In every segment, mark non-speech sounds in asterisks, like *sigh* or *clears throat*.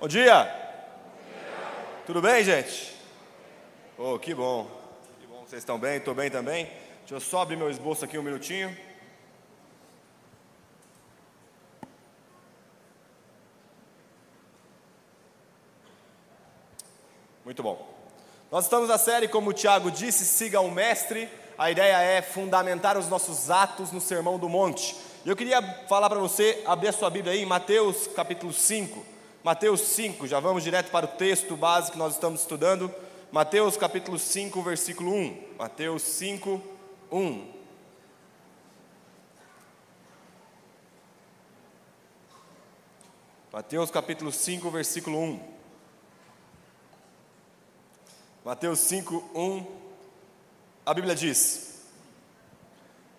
Bom dia. Tudo bem, gente? Oh, que bom. Que bom vocês estão bem, estou bem também. Deixa eu só abrir meu esboço aqui um minutinho. Muito bom. Nós estamos na série, como o Tiago disse, siga o mestre. A ideia é fundamentar os nossos atos no Sermão do Monte. E eu queria falar para você, abrir a sua Bíblia aí, em Mateus capítulo 5. Mateus 5, já vamos direto para o texto básico que nós estamos estudando. Mateus capítulo 5, versículo 1. Mateus 5, 1. Mateus capítulo 5, versículo 1. Mateus 5, 1. A Bíblia diz: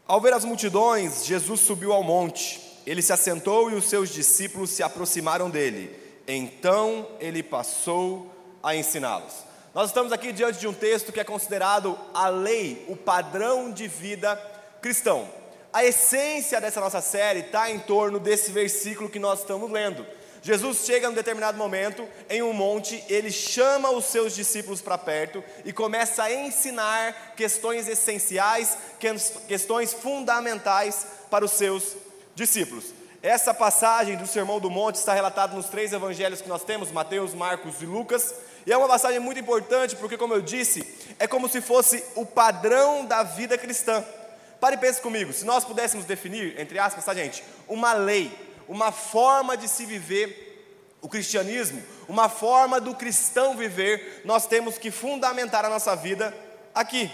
Ao ver as multidões, Jesus subiu ao monte. Ele se assentou e os seus discípulos se aproximaram dele. Então ele passou a ensiná-los. Nós estamos aqui diante de um texto que é considerado a lei, o padrão de vida cristão. A essência dessa nossa série está em torno desse versículo que nós estamos lendo. Jesus chega em um determinado momento em um monte, ele chama os seus discípulos para perto e começa a ensinar questões essenciais, questões fundamentais para os seus discípulos. Essa passagem do Sermão do Monte está relatada nos três evangelhos que nós temos, Mateus, Marcos e Lucas, e é uma passagem muito importante porque, como eu disse, é como se fosse o padrão da vida cristã. Pare e pense comigo, se nós pudéssemos definir, entre aspas, tá gente, uma lei, uma forma de se viver o cristianismo, uma forma do cristão viver, nós temos que fundamentar a nossa vida aqui.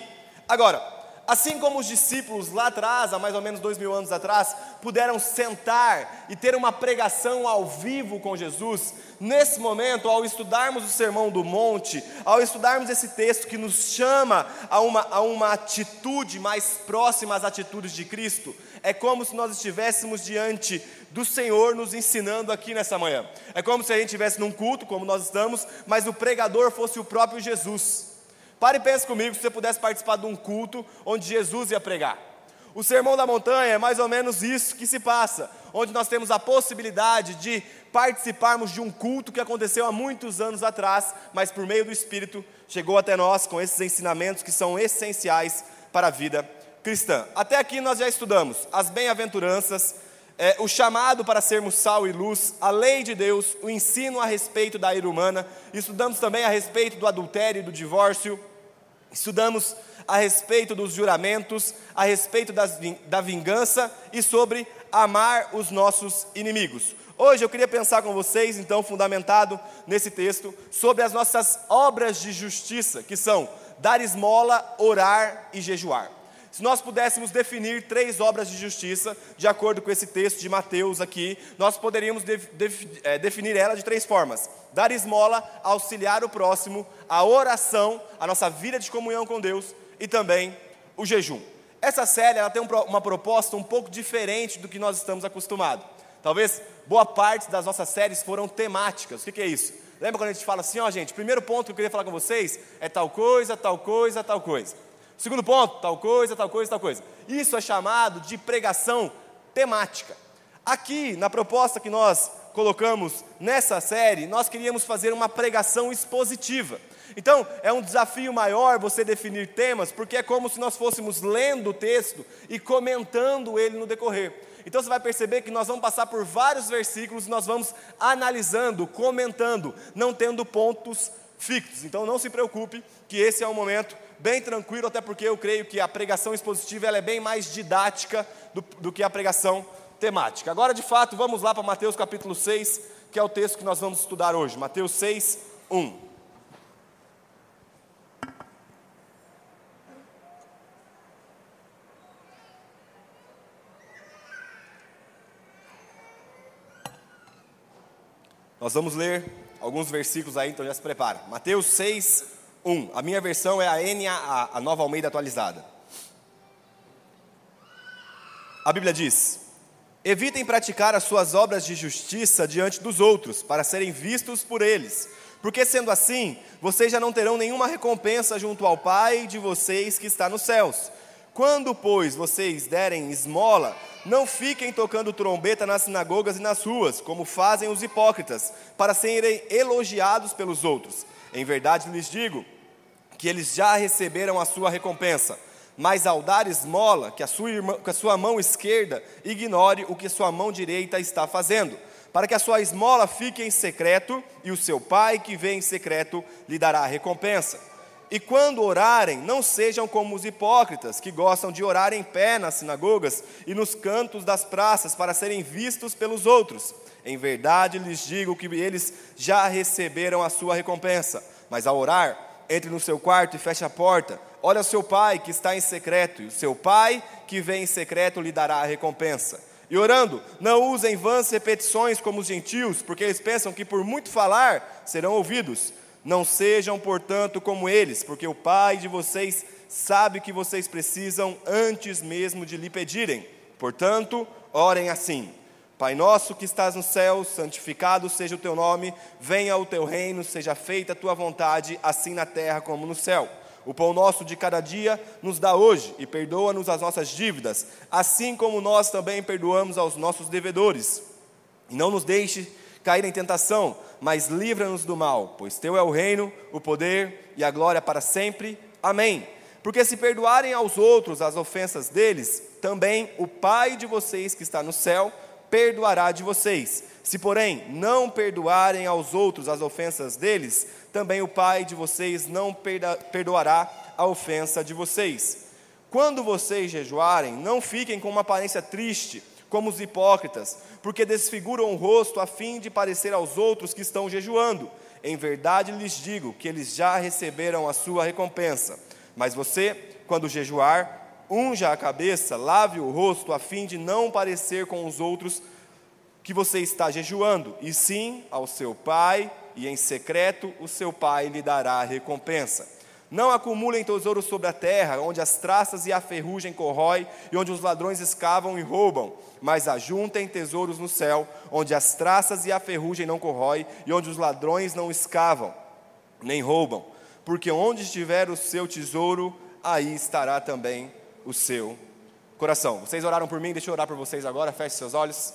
Agora, assim como os discípulos lá atrás, há mais ou menos dois mil anos atrás, puderam sentar e ter uma pregação ao vivo com Jesus, nesse momento, ao estudarmos o Sermão do Monte, ao estudarmos esse texto que nos chama a uma, a uma atitude mais próxima às atitudes de Cristo, é como se nós estivéssemos diante do Senhor nos ensinando aqui nessa manhã. É como se a gente estivesse num culto, como nós estamos, mas o pregador fosse o próprio Jesus. Pare e pense comigo se você pudesse participar de um culto onde Jesus ia pregar. O Sermão da Montanha é mais ou menos isso que se passa, onde nós temos a possibilidade de participarmos de um culto que aconteceu há muitos anos atrás, mas por meio do Espírito chegou até nós com esses ensinamentos que são essenciais para a vida cristã. Até aqui nós já estudamos as bem-aventuranças, é, o chamado para sermos sal e luz, a lei de Deus, o ensino a respeito da ira humana, estudamos também a respeito do adultério e do divórcio, estudamos a respeito dos juramentos, a respeito das, da vingança e sobre amar os nossos inimigos. Hoje eu queria pensar com vocês, então, fundamentado nesse texto, sobre as nossas obras de justiça, que são dar esmola, orar e jejuar. Se nós pudéssemos definir três obras de justiça, de acordo com esse texto de Mateus aqui, nós poderíamos é, definir ela de três formas: dar esmola, auxiliar o próximo, a oração, a nossa vida de comunhão com Deus e também o jejum. Essa série ela tem uma proposta um pouco diferente do que nós estamos acostumados. Talvez boa parte das nossas séries foram temáticas. O que, que é isso? Lembra quando a gente fala assim, ó gente, primeiro ponto que eu queria falar com vocês é tal coisa, tal coisa, tal coisa. Segundo ponto, tal coisa, tal coisa, tal coisa. Isso é chamado de pregação temática. Aqui, na proposta que nós colocamos nessa série, nós queríamos fazer uma pregação expositiva. Então, é um desafio maior você definir temas, porque é como se nós fôssemos lendo o texto e comentando ele no decorrer. Então você vai perceber que nós vamos passar por vários versículos, nós vamos analisando, comentando, não tendo pontos fixos. Então não se preocupe que esse é um momento bem tranquilo, até porque eu creio que a pregação expositiva ela é bem mais didática do, do que a pregação temática. Agora, de fato, vamos lá para Mateus capítulo 6, que é o texto que nós vamos estudar hoje. Mateus 6, 1. Nós vamos ler alguns versículos aí, então já se prepara. Mateus 6, 1. A minha versão é a NAA, a nova Almeida atualizada. A Bíblia diz: Evitem praticar as suas obras de justiça diante dos outros, para serem vistos por eles. Porque sendo assim, vocês já não terão nenhuma recompensa junto ao Pai de vocês que está nos céus. Quando, pois, vocês derem esmola, não fiquem tocando trombeta nas sinagogas e nas ruas, como fazem os hipócritas, para serem elogiados pelos outros. Em verdade lhes digo que eles já receberam a sua recompensa. Mas ao dar esmola, que a sua, irmã, que a sua mão esquerda ignore o que sua mão direita está fazendo, para que a sua esmola fique em secreto, e o seu pai que vê em secreto lhe dará a recompensa. E quando orarem, não sejam como os hipócritas, que gostam de orar em pé nas sinagogas e nos cantos das praças para serem vistos pelos outros. Em verdade lhes digo que eles já receberam a sua recompensa. Mas ao orar, entre no seu quarto e feche a porta. Olha o seu pai que está em secreto, e o seu pai que vem em secreto lhe dará a recompensa. E orando, não usem vãs repetições como os gentios, porque eles pensam que por muito falar serão ouvidos. Não sejam, portanto, como eles, porque o Pai de vocês sabe o que vocês precisam antes mesmo de lhe pedirem. Portanto, orem assim: Pai nosso que estás no céu, santificado seja o teu nome, venha o teu reino, seja feita a tua vontade, assim na terra como no céu. O pão nosso de cada dia nos dá hoje e perdoa-nos as nossas dívidas, assim como nós também perdoamos aos nossos devedores. E não nos deixe cair em tentação, mas livra-nos do mal, pois teu é o reino, o poder e a glória para sempre. Amém. Porque se perdoarem aos outros as ofensas deles, também o Pai de vocês que está no céu perdoará de vocês. Se, porém, não perdoarem aos outros as ofensas deles, também o Pai de vocês não perdoará a ofensa de vocês. Quando vocês jejuarem, não fiquem com uma aparência triste como os hipócritas, porque desfiguram o rosto a fim de parecer aos outros que estão jejuando. Em verdade lhes digo que eles já receberam a sua recompensa. Mas você, quando jejuar, unja a cabeça, lave o rosto, a fim de não parecer com os outros que você está jejuando, e sim ao seu pai, e em secreto o seu pai lhe dará a recompensa. Não acumulem tesouros sobre a terra, onde as traças e a ferrugem corrói, e onde os ladrões escavam e roubam, mas ajuntem tesouros no céu, onde as traças e a ferrugem não corrói, e onde os ladrões não escavam, nem roubam. Porque onde estiver o seu tesouro, aí estará também o seu coração. Vocês oraram por mim, deixa eu orar por vocês agora, feche seus olhos.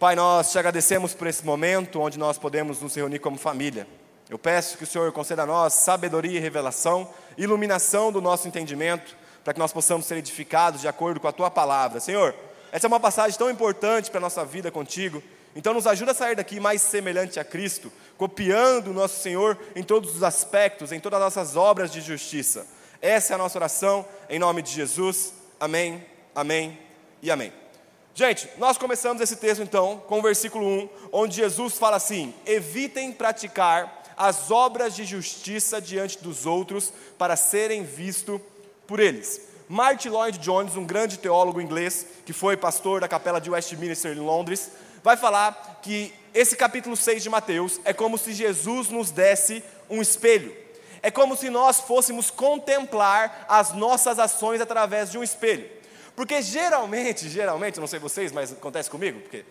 Pai, nós te agradecemos por esse momento onde nós podemos nos reunir como família. Eu peço que o Senhor conceda a nós sabedoria e revelação, iluminação do nosso entendimento, para que nós possamos ser edificados de acordo com a tua palavra. Senhor, essa é uma passagem tão importante para a nossa vida contigo. Então, nos ajuda a sair daqui mais semelhante a Cristo, copiando o nosso Senhor em todos os aspectos, em todas as nossas obras de justiça. Essa é a nossa oração, em nome de Jesus. Amém, amém e amém. Gente, nós começamos esse texto então com o versículo 1, onde Jesus fala assim: evitem praticar as obras de justiça diante dos outros para serem vistos por eles. Martin Lloyd Jones, um grande teólogo inglês, que foi pastor da capela de Westminster em Londres, vai falar que esse capítulo 6 de Mateus é como se Jesus nos desse um espelho. É como se nós fôssemos contemplar as nossas ações através de um espelho. Porque geralmente, geralmente, não sei vocês, mas acontece comigo, porque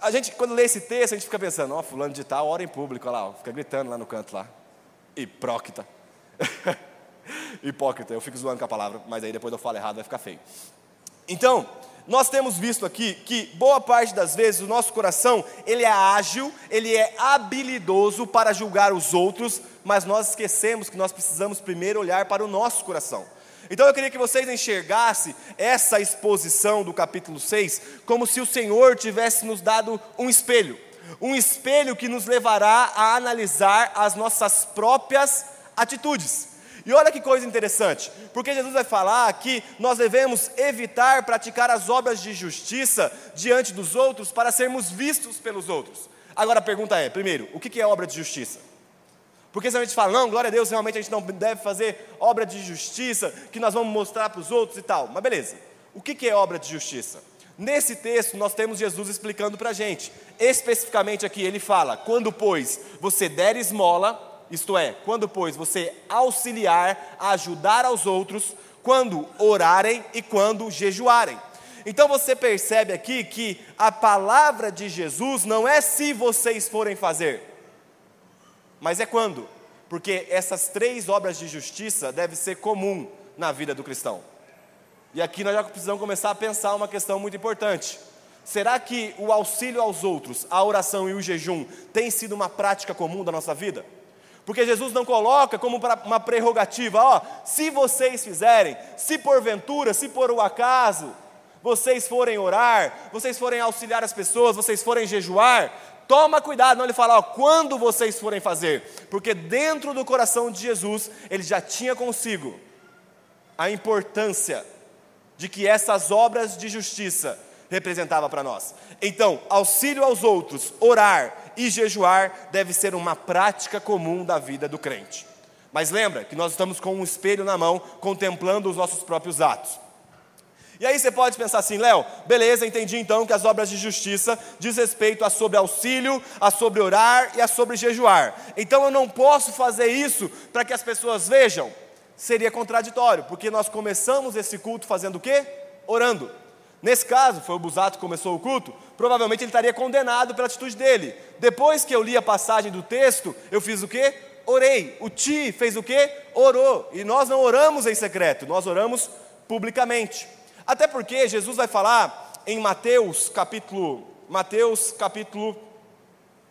a gente, quando lê esse texto, a gente fica pensando, ó, oh, fulano de tal, ora em público, olha lá, ó, fica gritando lá no canto lá. Hipócrita. *laughs* Hipócrita, eu fico zoando com a palavra, mas aí depois eu falo errado, vai ficar feio. Então, nós temos visto aqui que boa parte das vezes o nosso coração, ele é ágil, ele é habilidoso para julgar os outros, mas nós esquecemos que nós precisamos primeiro olhar para o nosso coração. Então eu queria que vocês enxergassem essa exposição do capítulo 6 como se o Senhor tivesse nos dado um espelho. Um espelho que nos levará a analisar as nossas próprias atitudes. E olha que coisa interessante, porque Jesus vai falar que nós devemos evitar praticar as obras de justiça diante dos outros para sermos vistos pelos outros. Agora a pergunta é: primeiro, o que é obra de justiça? Porque se a gente fala, não, glória a Deus, realmente a gente não deve fazer obra de justiça, que nós vamos mostrar para os outros e tal. Mas beleza, o que é obra de justiça? Nesse texto nós temos Jesus explicando para a gente. Especificamente aqui ele fala: quando, pois, você der esmola, isto é, quando, pois, você auxiliar, ajudar aos outros, quando orarem e quando jejuarem. Então você percebe aqui que a palavra de Jesus não é se vocês forem fazer, mas é quando? Porque essas três obras de justiça devem ser comum na vida do cristão. E aqui nós já precisamos começar a pensar uma questão muito importante. Será que o auxílio aos outros, a oração e o jejum, tem sido uma prática comum da nossa vida? Porque Jesus não coloca como uma prerrogativa, ó, se vocês fizerem, se porventura, se por o acaso, vocês forem orar, vocês forem auxiliar as pessoas, vocês forem jejuar, toma cuidado, não ele fala, ó, quando vocês forem fazer, porque dentro do coração de Jesus, ele já tinha consigo a importância de que essas obras de justiça representava para nós. Então, auxílio aos outros, orar e jejuar deve ser uma prática comum da vida do crente. Mas lembra que nós estamos com um espelho na mão, contemplando os nossos próprios atos. E aí você pode pensar assim, Léo, beleza, entendi então que as obras de justiça diz respeito a sobre auxílio, a sobre orar e a sobre jejuar. Então eu não posso fazer isso para que as pessoas vejam. Seria contraditório, porque nós começamos esse culto fazendo o quê? Orando. Nesse caso, foi o Busato que começou o culto, provavelmente ele estaria condenado pela atitude dele. Depois que eu li a passagem do texto, eu fiz o quê? Orei. O Ti fez o quê? Orou. E nós não oramos em secreto, nós oramos publicamente. Até porque Jesus vai falar em Mateus capítulo, Mateus capítulo,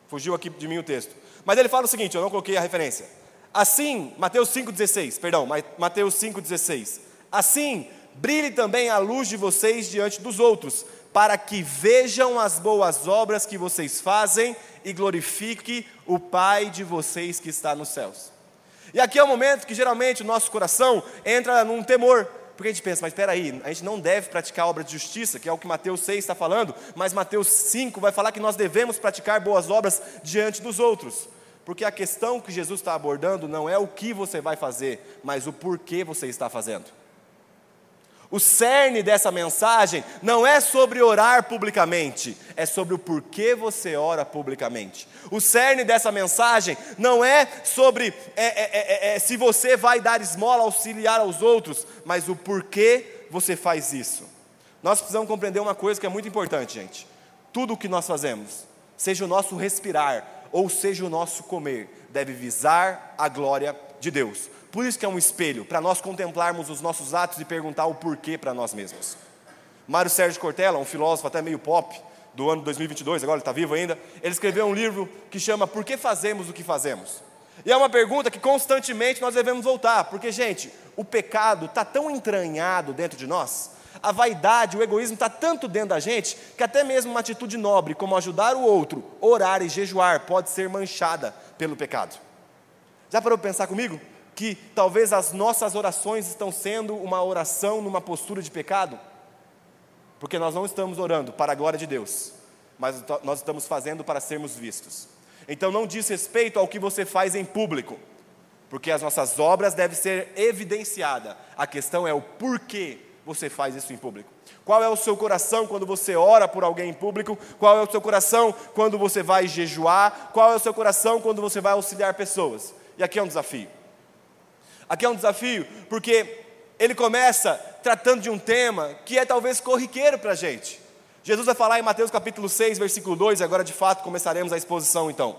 fugiu aqui de mim o texto, mas ele fala o seguinte, eu não coloquei a referência. Assim, Mateus 5,16, perdão, Mateus 5,16. Assim, brilhe também a luz de vocês diante dos outros, para que vejam as boas obras que vocês fazem e glorifique o Pai de vocês que está nos céus. E aqui é o momento que geralmente o nosso coração entra num temor, porque a gente pensa, mas espera aí, a gente não deve praticar obras de justiça, que é o que Mateus 6 está falando, mas Mateus 5 vai falar que nós devemos praticar boas obras diante dos outros. Porque a questão que Jesus está abordando não é o que você vai fazer, mas o porquê você está fazendo. O cerne dessa mensagem não é sobre orar publicamente, é sobre o porquê você ora publicamente. O cerne dessa mensagem não é sobre é, é, é, é, é se você vai dar esmola, auxiliar aos outros, mas o porquê você faz isso. Nós precisamos compreender uma coisa que é muito importante, gente. Tudo o que nós fazemos, seja o nosso respirar ou seja o nosso comer, deve visar a glória de Deus. Por isso que é um espelho, para nós contemplarmos os nossos atos e perguntar o porquê para nós mesmos. Mário Sérgio Cortella, um filósofo até meio pop, do ano 2022, agora ele está vivo ainda, ele escreveu um livro que chama Por que fazemos o que fazemos? E é uma pergunta que constantemente nós devemos voltar, porque, gente, o pecado está tão entranhado dentro de nós, a vaidade, o egoísmo está tanto dentro da gente, que até mesmo uma atitude nobre, como ajudar o outro, orar e jejuar, pode ser manchada pelo pecado. Já parou para pensar comigo? Que talvez as nossas orações estão sendo uma oração numa postura de pecado? Porque nós não estamos orando para a glória de Deus, mas nós estamos fazendo para sermos vistos. Então não diz respeito ao que você faz em público, porque as nossas obras devem ser evidenciadas. A questão é o porquê você faz isso em público. Qual é o seu coração quando você ora por alguém em público? Qual é o seu coração quando você vai jejuar? Qual é o seu coração quando você vai auxiliar pessoas? E aqui é um desafio. Aqui é um desafio, porque ele começa tratando de um tema que é talvez corriqueiro para a gente. Jesus vai falar em Mateus capítulo 6, versículo 2, e agora de fato começaremos a exposição então.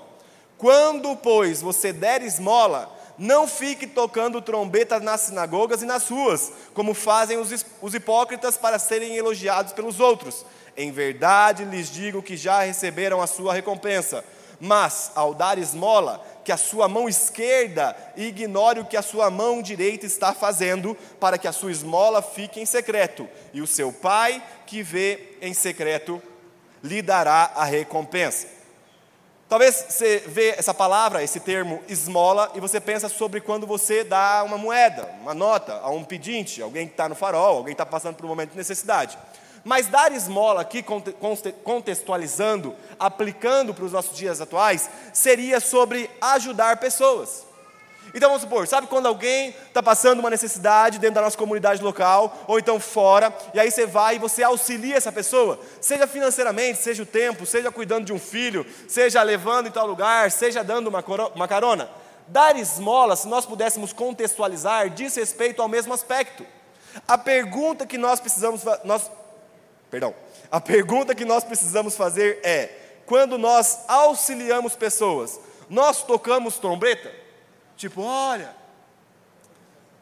Quando, pois, você der esmola, não fique tocando trombeta nas sinagogas e nas ruas, como fazem os, os hipócritas para serem elogiados pelos outros. Em verdade lhes digo que já receberam a sua recompensa. Mas, ao dar esmola, que a sua mão esquerda ignore o que a sua mão direita está fazendo, para que a sua esmola fique em secreto, e o seu pai, que vê em secreto, lhe dará a recompensa. Talvez você vê essa palavra, esse termo esmola, e você pensa sobre quando você dá uma moeda, uma nota a um pedinte, alguém que está no farol, alguém que está passando por um momento de necessidade. Mas dar esmola aqui, contextualizando, aplicando para os nossos dias atuais, seria sobre ajudar pessoas. Então vamos supor, sabe quando alguém está passando uma necessidade dentro da nossa comunidade local, ou então fora, e aí você vai e você auxilia essa pessoa, seja financeiramente, seja o tempo, seja cuidando de um filho, seja levando em tal lugar, seja dando uma, carona. Dar esmola, se nós pudéssemos contextualizar, diz respeito ao mesmo aspecto. A pergunta que nós precisamos, nós Perdão. A pergunta que nós precisamos fazer é: quando nós auxiliamos pessoas, nós tocamos trombeta? Tipo, olha,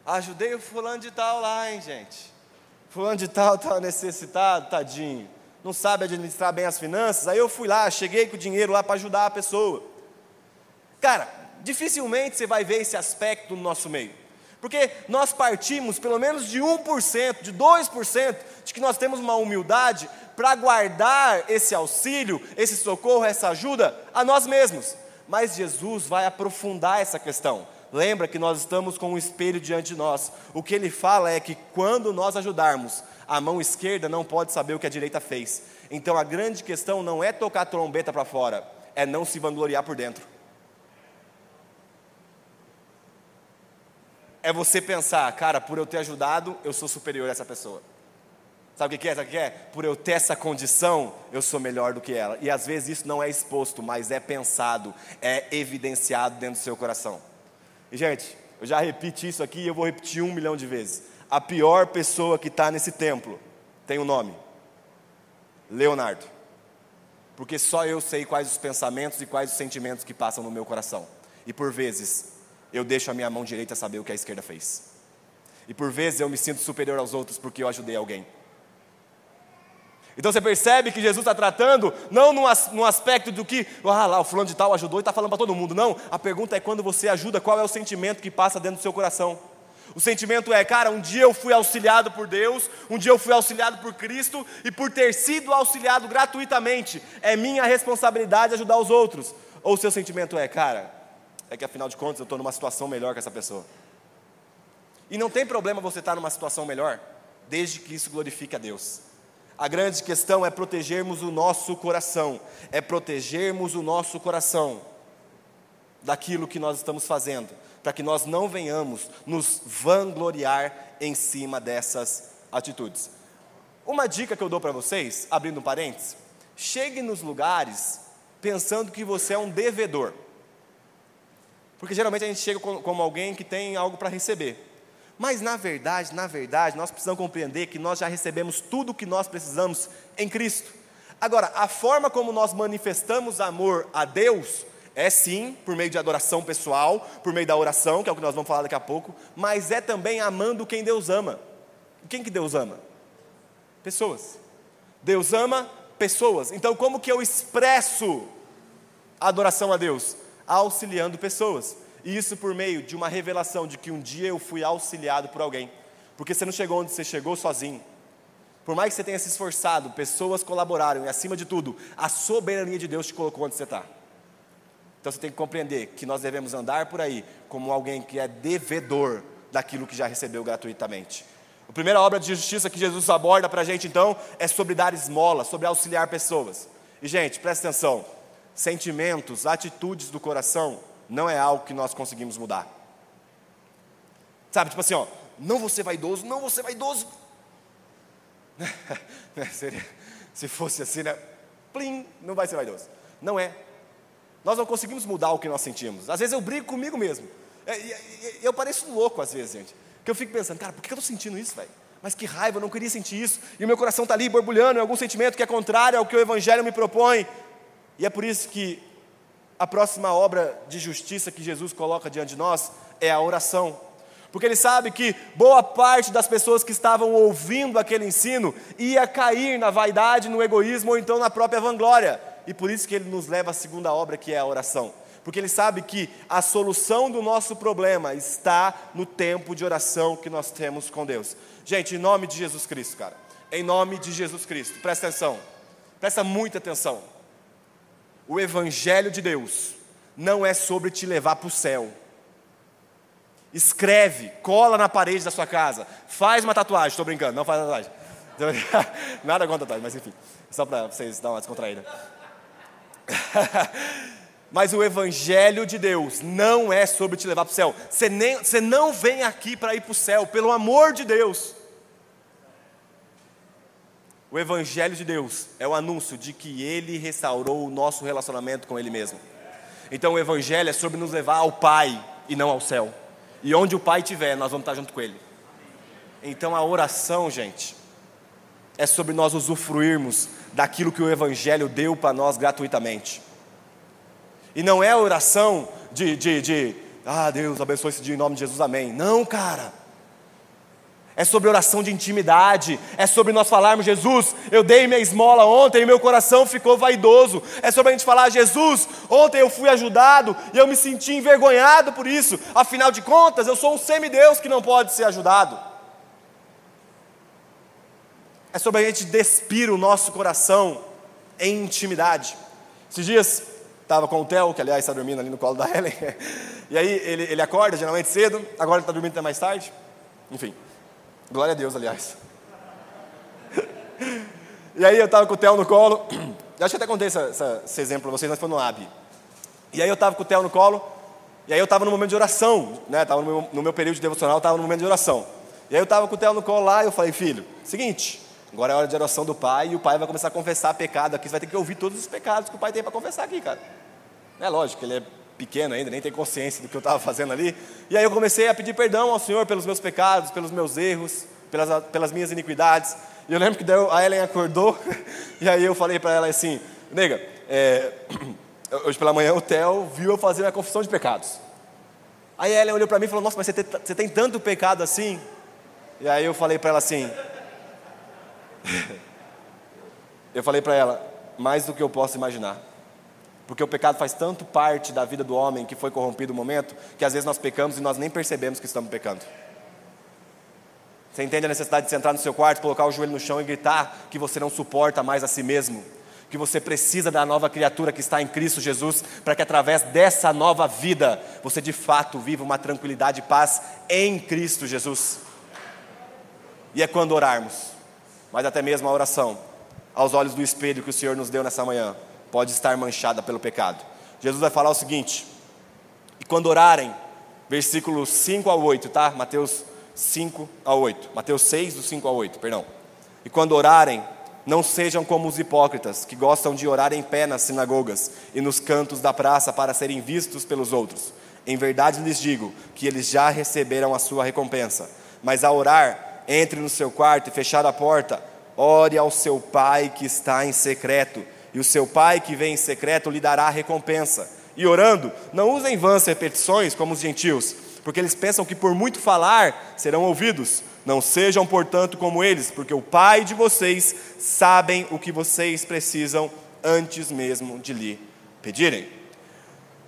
ajudei o fulano de tal lá, hein, gente. fulano de tal está necessitado, tadinho, não sabe administrar bem as finanças. Aí eu fui lá, cheguei com o dinheiro lá para ajudar a pessoa. Cara, dificilmente você vai ver esse aspecto no nosso meio. Porque nós partimos pelo menos de 1%, de 2%, de que nós temos uma humildade para guardar esse auxílio, esse socorro, essa ajuda a nós mesmos. Mas Jesus vai aprofundar essa questão. Lembra que nós estamos com um espelho diante de nós. O que ele fala é que quando nós ajudarmos, a mão esquerda não pode saber o que a direita fez. Então a grande questão não é tocar a trombeta para fora, é não se vangloriar por dentro. É você pensar, cara, por eu ter ajudado, eu sou superior a essa pessoa. Sabe o que é? Sabe o que é? Por eu ter essa condição, eu sou melhor do que ela. E às vezes isso não é exposto, mas é pensado, é evidenciado dentro do seu coração. E, gente, eu já repeti isso aqui e eu vou repetir um milhão de vezes. A pior pessoa que está nesse templo tem um nome: Leonardo. Porque só eu sei quais os pensamentos e quais os sentimentos que passam no meu coração. E por vezes, eu deixo a minha mão direita saber o que a esquerda fez. E por vezes eu me sinto superior aos outros porque eu ajudei alguém. Então você percebe que Jesus está tratando, não num aspecto do que, ah lá, o fulano de tal ajudou e está falando para todo mundo. Não, a pergunta é quando você ajuda, qual é o sentimento que passa dentro do seu coração? O sentimento é, cara, um dia eu fui auxiliado por Deus, um dia eu fui auxiliado por Cristo, e por ter sido auxiliado gratuitamente, é minha responsabilidade ajudar os outros. Ou o seu sentimento é, cara, é que afinal de contas eu estou numa situação melhor que essa pessoa. E não tem problema você estar numa situação melhor, desde que isso glorifique a Deus. A grande questão é protegermos o nosso coração, é protegermos o nosso coração daquilo que nós estamos fazendo, para que nós não venhamos nos vangloriar em cima dessas atitudes. Uma dica que eu dou para vocês, abrindo um parênteses, chegue nos lugares pensando que você é um devedor. Porque geralmente a gente chega como alguém que tem algo para receber. Mas na verdade, na verdade, nós precisamos compreender que nós já recebemos tudo o que nós precisamos em Cristo. Agora, a forma como nós manifestamos amor a Deus é sim por meio de adoração pessoal, por meio da oração, que é o que nós vamos falar daqui a pouco, mas é também amando quem Deus ama. Quem que Deus ama? Pessoas. Deus ama pessoas. Então, como que eu expresso a adoração a Deus? Auxiliando pessoas. E isso por meio de uma revelação de que um dia eu fui auxiliado por alguém. Porque você não chegou onde você chegou sozinho. Por mais que você tenha se esforçado, pessoas colaboraram e, acima de tudo, a soberania de Deus te colocou onde você está. Então você tem que compreender que nós devemos andar por aí como alguém que é devedor daquilo que já recebeu gratuitamente. A primeira obra de justiça que Jesus aborda para a gente, então, é sobre dar esmola, sobre auxiliar pessoas. E, gente, presta atenção: sentimentos, atitudes do coração não é algo que nós conseguimos mudar. Sabe, tipo assim, ó, não vou ser vaidoso, não vou ser vaidoso. Se fosse assim, né? Plim, não vai ser vaidoso. Não é. Nós não conseguimos mudar o que nós sentimos. Às vezes eu brigo comigo mesmo. É, eu pareço louco às vezes, gente. Que eu fico pensando, cara, por que eu estou sentindo isso, velho? Mas que raiva, eu não queria sentir isso. E o meu coração está ali borbulhando em algum sentimento que é contrário ao que o Evangelho me propõe. E é por isso que a próxima obra de justiça que Jesus coloca diante de nós é a oração. Porque ele sabe que boa parte das pessoas que estavam ouvindo aquele ensino ia cair na vaidade, no egoísmo ou então na própria vanglória. E por isso que ele nos leva à segunda obra, que é a oração. Porque ele sabe que a solução do nosso problema está no tempo de oração que nós temos com Deus. Gente, em nome de Jesus Cristo, cara. Em nome de Jesus Cristo. Presta atenção. Presta muita atenção o Evangelho de Deus não é sobre te levar para o céu. Escreve, cola na parede da sua casa, faz uma tatuagem, estou brincando, não faz tatuagem. *laughs* Nada contra tatuagem, mas enfim, só para vocês dar uma descontraída. *laughs* mas o Evangelho de Deus não é sobre te levar para o céu. Você, nem, você não vem aqui para ir para o céu, pelo amor de Deus. O Evangelho de Deus é o anúncio de que Ele restaurou o nosso relacionamento com Ele mesmo. Então o Evangelho é sobre nos levar ao Pai e não ao céu. E onde o Pai estiver, nós vamos estar junto com Ele. Então a oração, gente, é sobre nós usufruirmos daquilo que o Evangelho deu para nós gratuitamente. E não é a oração de, de, de, ah, Deus abençoe esse dia em nome de Jesus, amém. Não, cara. É sobre oração de intimidade, é sobre nós falarmos, Jesus, eu dei minha esmola ontem e meu coração ficou vaidoso. É sobre a gente falar, Jesus, ontem eu fui ajudado e eu me senti envergonhado por isso. Afinal de contas, eu sou um semideus que não pode ser ajudado. É sobre a gente despir o nosso coração em intimidade. Esses dias, estava com o Theo, que aliás está dormindo ali no colo da *laughs* Helen, e aí ele, ele acorda geralmente cedo, agora ele está dormindo até mais tarde. Enfim. Glória a Deus, aliás. e aí eu estava com o Theo no colo. *clears throat* Acho que até contei essa, essa, esse exemplo para vocês, mas foi no AB. E aí eu estava com o Theo no colo. E aí eu estava no momento de oração, né? Estava no meu, no meu período de devocional, estava no momento de oração. E aí eu estava com o Theo no colo lá e eu falei, filho, seguinte, agora é hora de oração do pai e o pai vai começar a confessar pecado aqui. Você vai ter que ouvir todos os pecados que o pai tem para confessar aqui, cara. É lógico, ele é pequeno ainda, nem tem consciência do que eu estava fazendo ali. E aí eu comecei a pedir perdão ao Senhor pelos meus pecados, pelos meus erros, pelas, pelas minhas iniquidades. E eu lembro que a Ellen acordou, *laughs* e aí eu falei para ela assim, nega, é, *clears throat* hoje pela manhã o Theo viu eu fazer a confissão de pecados. Aí a Ellen olhou para mim e falou, nossa, mas você tem, você tem tanto pecado assim? E aí eu falei para ela assim, *laughs* eu falei para ela, mais do que eu posso imaginar. Porque o pecado faz tanto parte da vida do homem que foi corrompido no momento, que às vezes nós pecamos e nós nem percebemos que estamos pecando. Você entende a necessidade de você entrar no seu quarto, colocar o joelho no chão e gritar que você não suporta mais a si mesmo? Que você precisa da nova criatura que está em Cristo Jesus, para que através dessa nova vida você de fato viva uma tranquilidade e paz em Cristo Jesus. E é quando orarmos, mas até mesmo a oração, aos olhos do espelho que o Senhor nos deu nessa manhã, pode estar manchada pelo pecado. Jesus vai falar o seguinte: e quando orarem, versículos 5 a 8, tá? Mateus 5 a 8. Mateus 6, do 5 a 8, perdão. E quando orarem, não sejam como os hipócritas, que gostam de orar em pé nas sinagogas e nos cantos da praça para serem vistos pelos outros. Em verdade lhes digo que eles já receberam a sua recompensa. Mas ao orar, entre no seu quarto e fechar a porta, ore ao seu pai que está em secreto e o seu pai que vem em secreto lhe dará a recompensa. E orando, não usem vãs repetições como os gentios, porque eles pensam que por muito falar serão ouvidos. Não sejam, portanto, como eles, porque o Pai de vocês sabem o que vocês precisam antes mesmo de lhe pedirem.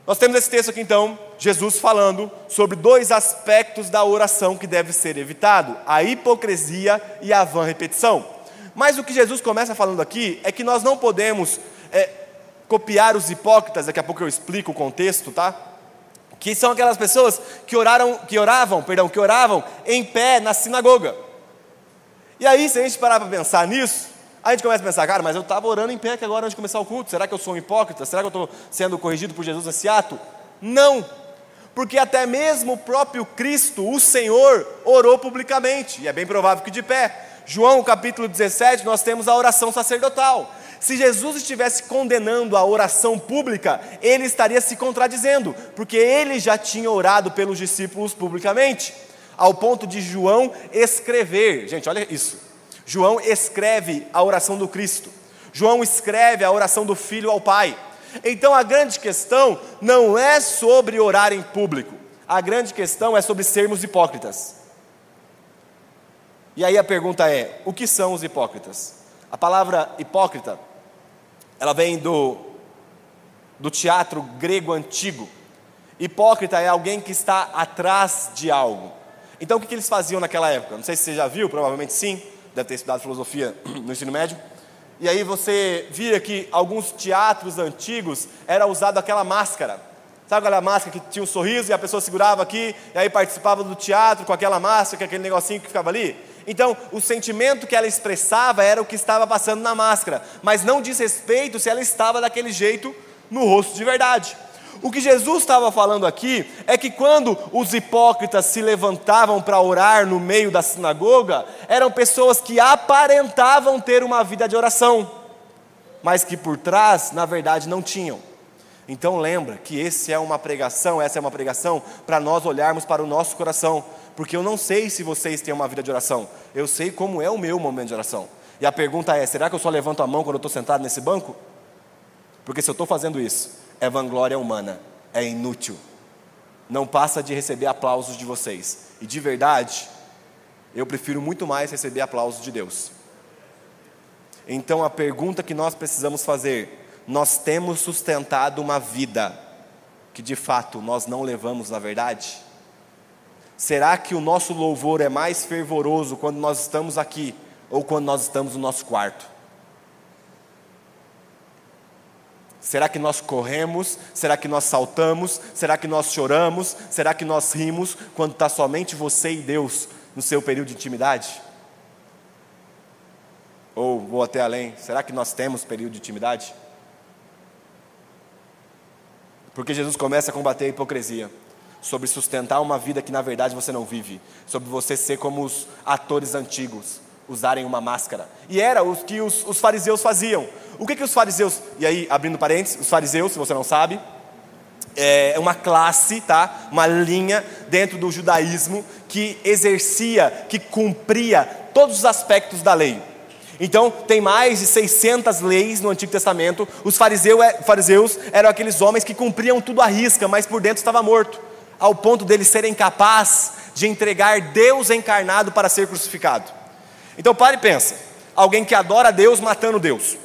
Nós temos esse texto aqui então, Jesus falando sobre dois aspectos da oração que deve ser evitado: a hipocrisia e a vã repetição. Mas o que Jesus começa falando aqui é que nós não podemos é, copiar os hipócritas, daqui a pouco eu explico o contexto, tá? Que são aquelas pessoas que oraram, que oravam, perdão, que oravam em pé na sinagoga. E aí, se a gente parar para pensar nisso, a gente começa a pensar, cara, mas eu estava orando em pé aqui agora antes de começar o culto. Será que eu sou um hipócrita? Será que eu estou sendo corrigido por Jesus nesse ato? Não, porque até mesmo o próprio Cristo, o Senhor, orou publicamente, e é bem provável que de pé. João capítulo 17, nós temos a oração sacerdotal. Se Jesus estivesse condenando a oração pública, ele estaria se contradizendo, porque ele já tinha orado pelos discípulos publicamente, ao ponto de João escrever. Gente, olha isso. João escreve a oração do Cristo. João escreve a oração do Filho ao Pai. Então a grande questão não é sobre orar em público. A grande questão é sobre sermos hipócritas. E aí a pergunta é: o que são os hipócritas? A palavra hipócrita, ela vem do, do teatro grego antigo. Hipócrita é alguém que está atrás de algo. Então o que, eles faziam naquela época? Não sei se você já viu, provavelmente sim, deve ter estudado filosofia *clears throat* no ensino médio. E aí você via que alguns teatros antigos era usado aquela máscara. Sabe aquela máscara que tinha um sorriso e a pessoa segurava aqui, e aí participava do teatro com aquela máscara, com aquele negocinho que ficava ali? Então, o sentimento que ela expressava era o que estava passando na máscara, mas não diz respeito se ela estava daquele jeito no rosto de verdade. O que Jesus estava falando aqui é que quando os hipócritas se levantavam para orar no meio da sinagoga, eram pessoas que aparentavam ter uma vida de oração, mas que por trás, na verdade, não tinham. Então lembra que esse é uma pregação, essa é uma pregação para nós olharmos para o nosso coração, porque eu não sei se vocês têm uma vida de oração, eu sei como é o meu momento de oração. E a pergunta é: será que eu só levanto a mão quando eu estou sentado nesse banco? Porque se eu estou fazendo isso, é vanglória humana, é inútil, não passa de receber aplausos de vocês. E de verdade, Eu prefiro muito mais receber aplausos de Deus. Então a pergunta que nós precisamos fazer: nós temos sustentado uma vida que de fato nós não levamos na verdade? Será que o nosso louvor é mais fervoroso quando nós estamos aqui ou quando nós estamos no nosso quarto? Será que nós corremos? Será que nós saltamos? Será que nós choramos? Será que nós rimos quando está somente você e Deus no seu período de intimidade? Ou vou até além, será que nós temos período de intimidade? Porque Jesus começa a combater a hipocrisia sobre sustentar uma vida que na verdade você não vive, sobre você ser como os atores antigos, usarem uma máscara. E era o que os, os fariseus faziam. O que, que os fariseus, e aí abrindo parênteses, os fariseus, se você não sabe, é uma classe, tá? uma linha dentro do judaísmo que exercia, que cumpria todos os aspectos da lei. Então, tem mais de 600 leis no Antigo Testamento. Os é, fariseus eram aqueles homens que cumpriam tudo à risca, mas por dentro estava morto ao ponto deles serem capazes de entregar Deus encarnado para ser crucificado. Então pare e pensa: alguém que adora Deus matando Deus.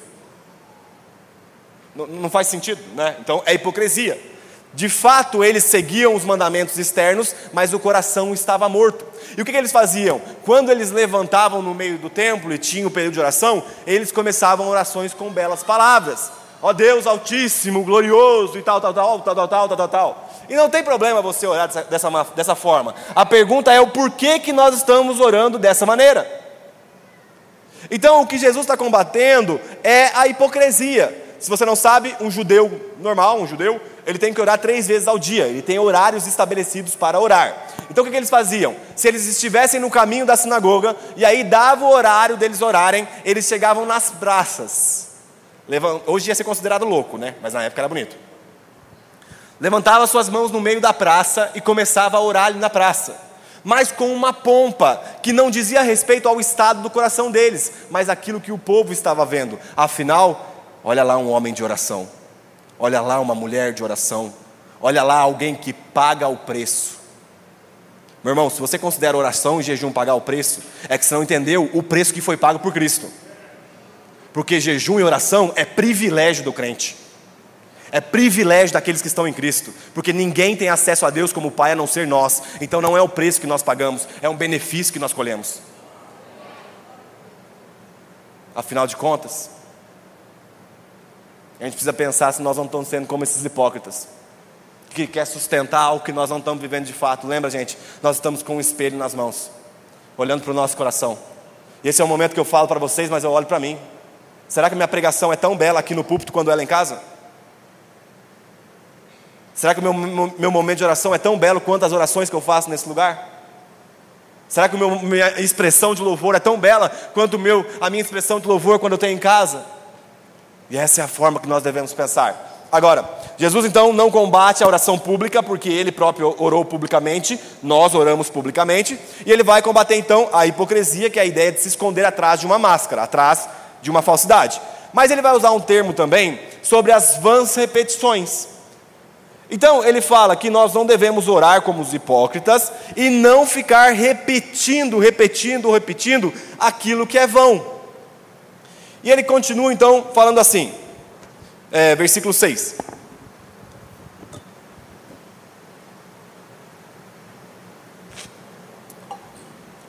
Não, não faz sentido, né? Então é hipocrisia. De fato, eles seguiam os mandamentos externos, mas o coração estava morto. E o que, que, eles faziam? Quando eles levantavam no meio do templo e tinham o período de oração, eles começavam orações com belas palavras. Ó Deus Altíssimo, glorioso e tal, tal, tal, tal, tal, tal, tal, tal. E não tem problema você orar dessa, dessa, dessa forma. A pergunta é o porquê que nós estamos orando dessa maneira. Então, o que Jesus está combatendo é a hipocrisia. Se você não sabe, um judeu normal, um judeu, ele tem que orar três vezes ao dia, ele tem horários estabelecidos para orar. Então o que, que eles faziam? Se eles estivessem no caminho da sinagoga, e aí dava o horário deles orarem, eles chegavam nas praças. Hoje ia ser considerado louco, né? Mas na época era bonito levantava suas mãos no meio da praça e começava a orar ali na praça, mas com uma pompa que não dizia respeito ao estado do coração deles, mas aquilo que o povo estava vendo. Afinal, olha lá um homem de oração, olha lá uma mulher de oração, olha lá alguém que paga o preço. Meu irmão, se você considera oração e jejum pagar o preço, é que você não entendeu o preço que foi pago por Cristo. Porque jejum e oração é privilégio do crente é privilégio daqueles que estão em Cristo, porque ninguém tem acesso a Deus como Pai a não ser nós. Então não é o preço que nós pagamos, é um benefício que nós colhemos. Afinal de contas, a gente precisa pensar se nós não estamos sendo como esses hipócritas, que quer sustentar algo que nós não estamos vivendo de fato. Lembra, gente? Nós estamos com um espelho nas mãos, olhando para o nosso coração. Esse é o momento que eu falo para vocês, mas eu olho para mim. Será que minha pregação é tão bela aqui no púlpito quando ela é em casa? Será que o meu, meu momento de oração é tão belo quanto as orações que eu faço nesse lugar? Será que a minha expressão de louvor é tão bela quanto meu, a minha expressão de louvor quando eu tenho em casa? E essa é a forma que nós devemos pensar. Agora, Jesus então não combate a oração pública, porque ele próprio orou publicamente, nós oramos publicamente, e ele vai combater então a hipocrisia, que é a ideia de se esconder atrás de uma máscara, atrás de uma falsidade. Mas ele vai usar um termo também sobre as vãs repetições. Então, ele fala que nós não devemos orar como os hipócritas e não ficar repetindo, repetindo, repetindo aquilo que é vão. E ele continua então falando assim, é, versículo 6.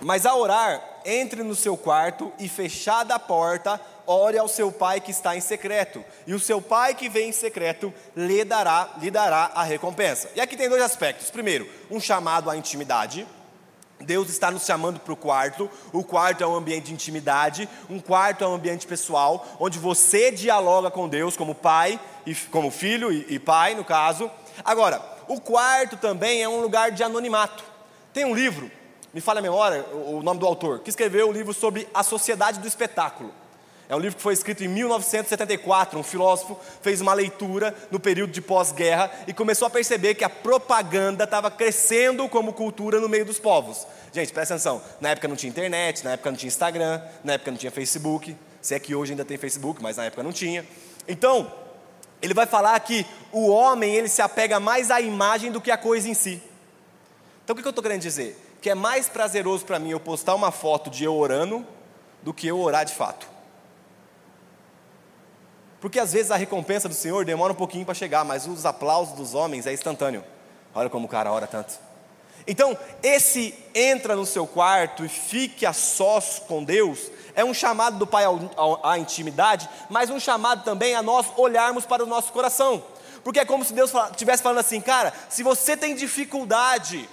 Mas a orar, entre no seu quarto e fechada a porta, ore ao seu pai que está em secreto, e o seu pai que vem em secreto lhe dará, lhe dará a recompensa. E aqui tem dois aspectos. Primeiro, um chamado à intimidade. Deus está nos chamando para o quarto. O quarto é um ambiente de intimidade, um quarto é um ambiente pessoal, onde você dialoga com Deus como pai, e, como filho e, e pai, no caso. Agora, o quarto também é um lugar de anonimato. Tem um livro, me fala a memória, o nome do autor, que escreveu um livro sobre a sociedade do espetáculo. É um livro que foi escrito em 1974. Um filósofo fez uma leitura no período de pós-guerra e começou a perceber que a propaganda estava crescendo como cultura no meio dos povos. Gente, presta atenção: na época não tinha internet, na época não tinha Instagram, na época não tinha Facebook. Se é que hoje ainda tem Facebook, mas na época não tinha. Então, ele vai falar que o homem ele se apega mais à imagem do que à coisa em si. Então, o que eu estou querendo dizer? que é mais prazeroso para mim eu postar uma foto de eu orando do que eu orar de fato. Porque às vezes a recompensa do Senhor demora um pouquinho para chegar, mas os aplausos dos homens é instantâneo. Olha como o cara ora tanto. Então, esse entra no seu quarto e fique a sós com Deus, é um chamado do Pai à intimidade, mas um chamado também a nós olharmos para o nosso coração. Porque é como se Deus estivesse falando assim, cara, se você tem dificuldade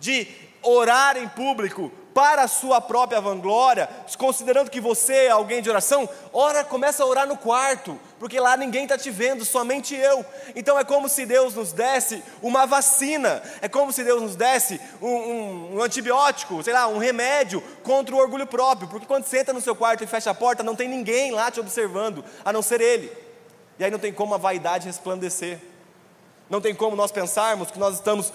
de orar em público, para a sua própria vanglória, considerando que você é alguém de oração, ora, começa a orar no quarto, porque lá ninguém está te vendo, somente eu. Então é como se Deus nos desse uma vacina, é como se Deus nos desse um, um, um antibiótico, sei lá, um remédio contra o orgulho próprio, porque quando você entra no seu quarto e fecha a porta, não tem ninguém lá te observando, a não ser Ele. E aí não tem como a vaidade resplandecer. Não tem como nós pensarmos que nós estamos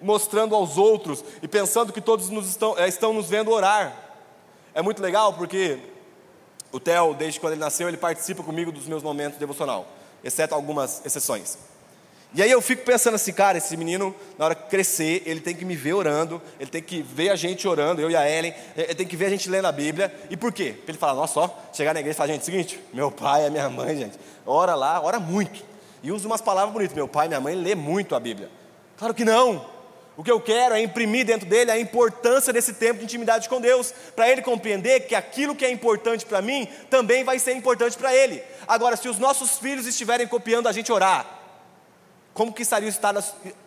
mostrando aos outros e pensando que todos nos estão, é, estão nos vendo orar. É muito legal porque o Theo, desde quando ele nasceu, ele participa comigo dos meus momentos devocional, exceto algumas exceções. E aí eu fico pensando assim, cara, esse menino, na hora que crescer, ele tem que me ver orando, ele tem que ver a gente orando, eu e a Ellen, ele tem que ver a gente lendo a Bíblia. E por quê? Porque ele fala, nossa, só, chegar na igreja e falar, gente, seguinte, meu pai e minha mãe, gente, ora lá, ora muito. E usa umas palavras bonitas, meu pai minha mãe lê muito a Bíblia. Claro que não. O que eu quero é imprimir dentro dele a importância desse tempo de intimidade com Deus, para ele compreender que aquilo que é importante para mim também vai ser importante para ele. Agora, se os nossos filhos estiverem copiando a gente orar, como que estaria o estado,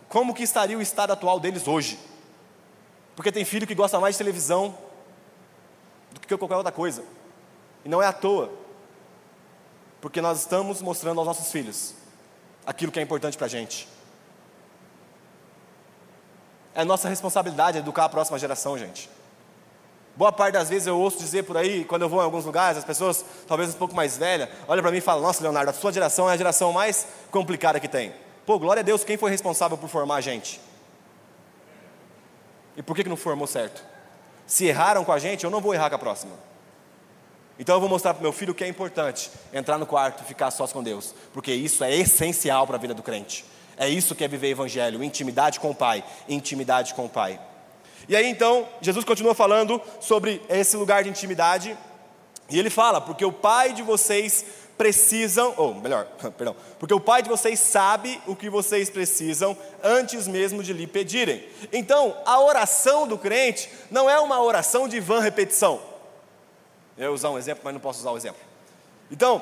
como que estaria o estado atual deles hoje? Porque tem filho que gosta mais de televisão do que qualquer outra coisa. E não é à toa. Porque nós estamos mostrando aos nossos filhos aquilo que é importante para a gente. É nossa responsabilidade educar a próxima geração, gente. Boa parte das vezes eu ouço dizer por aí, quando eu vou em alguns lugares, as pessoas, talvez um pouco mais velhas, olham para mim e falam: Nossa, Leonardo, a sua geração é a geração mais complicada que tem. Pô, glória a Deus, quem foi responsável por formar a gente? E por que, que não formou certo? Se erraram com a gente, eu não vou errar com a próxima. Então eu vou mostrar para meu filho o que é importante: entrar no quarto e ficar sós com Deus, porque isso é essencial para a vida do crente. É isso que é viver evangelho, intimidade com o Pai, intimidade com o Pai. E aí então, Jesus continua falando sobre esse lugar de intimidade, e ele fala: "Porque o Pai de vocês precisam, ou melhor, *laughs* perdão, porque o Pai de vocês sabe o que vocês precisam antes mesmo de lhe pedirem. Então, a oração do crente não é uma oração de vã repetição. Eu ia usar um exemplo, mas não posso usar o exemplo. Então,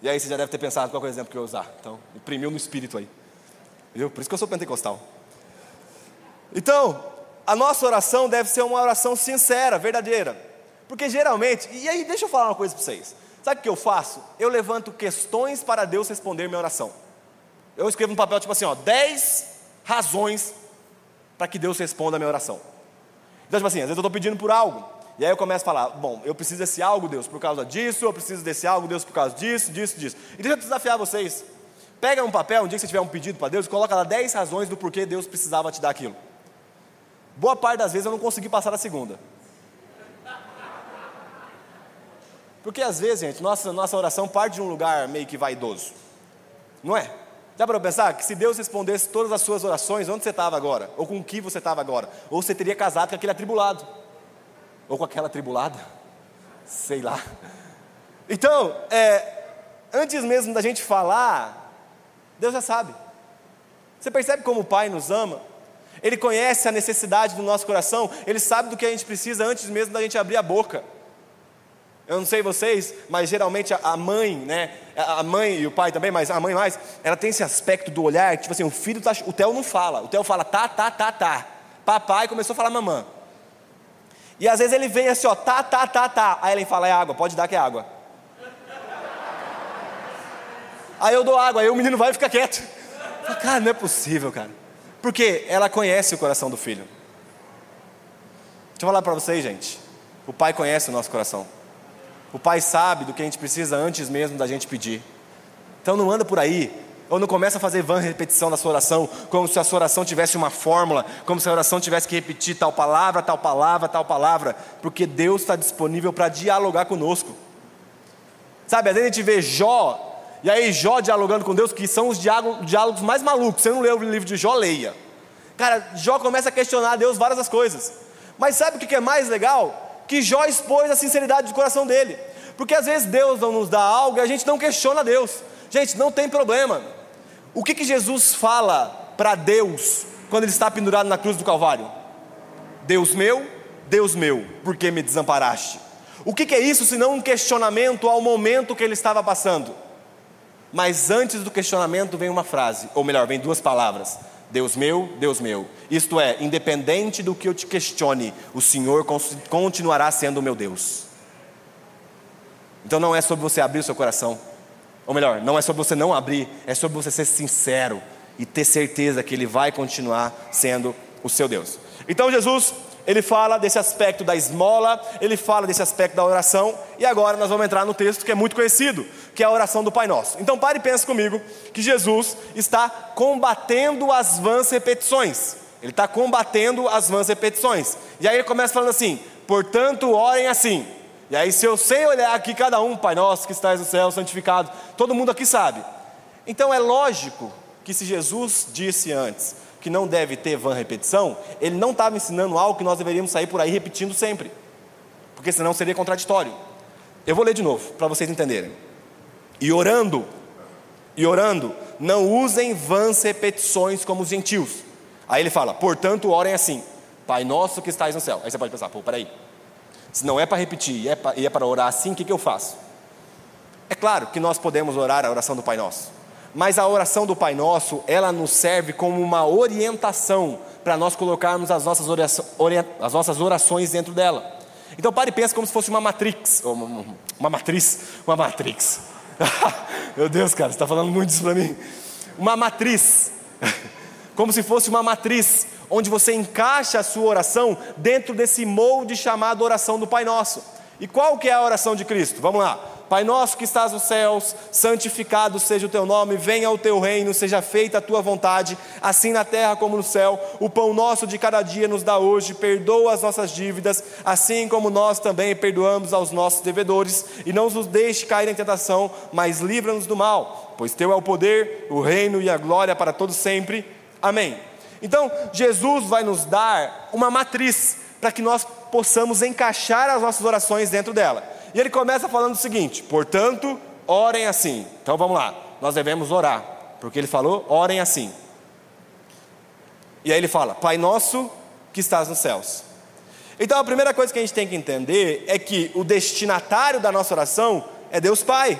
e aí você já deve ter pensado qual é o exemplo que eu ia usar. Então, imprimiu no espírito aí. Por isso que eu sou pentecostal. Então, a nossa oração deve ser uma oração sincera, verdadeira. Porque geralmente, e aí deixa eu falar uma coisa para vocês. Sabe o que eu faço? Eu levanto questões para Deus responder minha oração. Eu escrevo no papel tipo assim, ó, 10 razões para que Deus responda a minha oração. Então, tipo assim, às vezes eu estou pedindo por algo, e aí eu começo a falar, bom, eu preciso desse algo, Deus, por causa disso, eu preciso desse algo, Deus, por causa disso, disso, disso. E deixa eu desafiar vocês. Pega um papel, um dia que você tiver um pedido para Deus, coloca lá 10 razões do porquê Deus precisava te dar aquilo. Boa parte das vezes eu não consegui passar da segunda. Porque às vezes, gente, nossa, nossa oração parte de um lugar meio que vaidoso. Não é? Dá para pensar que se Deus respondesse todas as suas orações, onde você estava agora? Ou com que você estava agora? Ou você teria casado com aquele atribulado? Ou com aquela atribulada? Sei lá. Então, é, antes mesmo da gente falar, Deus já sabe. Você percebe como o Pai nos ama? Ele conhece a necessidade do nosso coração, ele sabe do que a gente precisa antes mesmo da gente abrir a boca. Eu não sei vocês, mas geralmente a mãe, né? A mãe e o pai também, mas a mãe mais, ela tem esse aspecto do olhar, tipo assim, o filho tá, o Theo não fala, o Theo fala tá, tá, tá, tá. Papai começou a falar mamã. E às vezes ele vem assim, ó, tá, tá, tá, tá. Aí ele fala, é água, pode dar que é água. Aí eu dou água, aí o menino vai e fica quieto. Falo, cara, não é possível, cara. Porque ela conhece o coração do filho. Deixa eu falar para vocês, gente. O pai conhece o nosso coração. O pai sabe do que a gente precisa antes mesmo da gente pedir. Então não anda por aí, ou não começa a fazer vã repetição da sua oração, como se a sua oração tivesse uma fórmula, como se a oração tivesse que repetir tal palavra, tal palavra, tal palavra, porque Deus está disponível para dialogar conosco. Sabe, às vezes a gente vê Jó e aí Jó dialogando com Deus, que são os diálogos mais malucos. Você não leu o livro de Jó, leia. Cara, Jó começa a questionar a Deus várias das coisas. Mas sabe o que é mais legal? Que Jó expôs a sinceridade do coração dele. Porque às vezes Deus não nos dá algo e a gente não questiona Deus. Gente, não tem problema. O que, que Jesus fala para Deus quando ele está pendurado na cruz do Calvário? Deus meu, Deus meu, por que me desamparaste? O que, que é isso senão um questionamento ao momento que ele estava passando? Mas antes do questionamento vem uma frase, ou melhor, vem duas palavras: Deus meu, Deus meu. Isto é, independente do que eu te questione, o Senhor continuará sendo o meu Deus. Então não é sobre você abrir o seu coração, ou melhor, não é sobre você não abrir, é sobre você ser sincero e ter certeza que Ele vai continuar sendo o seu Deus. Então Jesus, ele fala desse aspecto da esmola, ele fala desse aspecto da oração, e agora nós vamos entrar no texto que é muito conhecido, que é a oração do Pai Nosso. Então pare e pense comigo que Jesus está combatendo as vãs repetições. Ele está combatendo as vãs repetições. E aí ele começa falando assim: portanto, orem assim. E aí, se eu sei olhar aqui cada um, Pai Nosso que estás no céu, santificado, todo mundo aqui sabe. Então é lógico que se Jesus disse antes que não deve ter vã repetição, ele não estava ensinando algo que nós deveríamos sair por aí repetindo sempre, porque senão seria contraditório. Eu vou ler de novo, para vocês entenderem. E orando, e orando, não usem vãs repetições como os gentios. Aí ele fala, portanto, orem assim: Pai nosso que estás no céu. Aí você pode pensar, pô, peraí. Se não é para repetir e é, é para orar assim, o que, que eu faço? É claro que nós podemos orar a oração do Pai Nosso, mas a oração do Pai Nosso, ela nos serve como uma orientação para nós colocarmos as nossas, orações, as nossas orações dentro dela. Então pare e pensa como se fosse uma matrix, uma, uma matriz, uma matrix. *laughs* Meu Deus, cara, você está falando muito isso para mim. Uma matriz, *laughs* como se fosse uma matriz, onde você encaixa a sua oração dentro desse molde chamado oração do Pai Nosso. E qual que é a oração de Cristo? Vamos lá. Pai nosso que estás nos céus, santificado seja o teu nome, venha o teu reino, seja feita a tua vontade, assim na terra como no céu. O pão nosso de cada dia nos dá hoje, perdoa as nossas dívidas, assim como nós também perdoamos aos nossos devedores, e não nos deixe cair em tentação, mas livra-nos do mal, pois teu é o poder, o reino e a glória para todos sempre. Amém. Então, Jesus vai nos dar uma matriz para que nós possamos encaixar as nossas orações dentro dela. E ele começa falando o seguinte: portanto, orem assim. Então vamos lá, nós devemos orar, porque ele falou: orem assim. E aí ele fala: Pai nosso que estás nos céus. Então a primeira coisa que a gente tem que entender é que o destinatário da nossa oração é Deus Pai.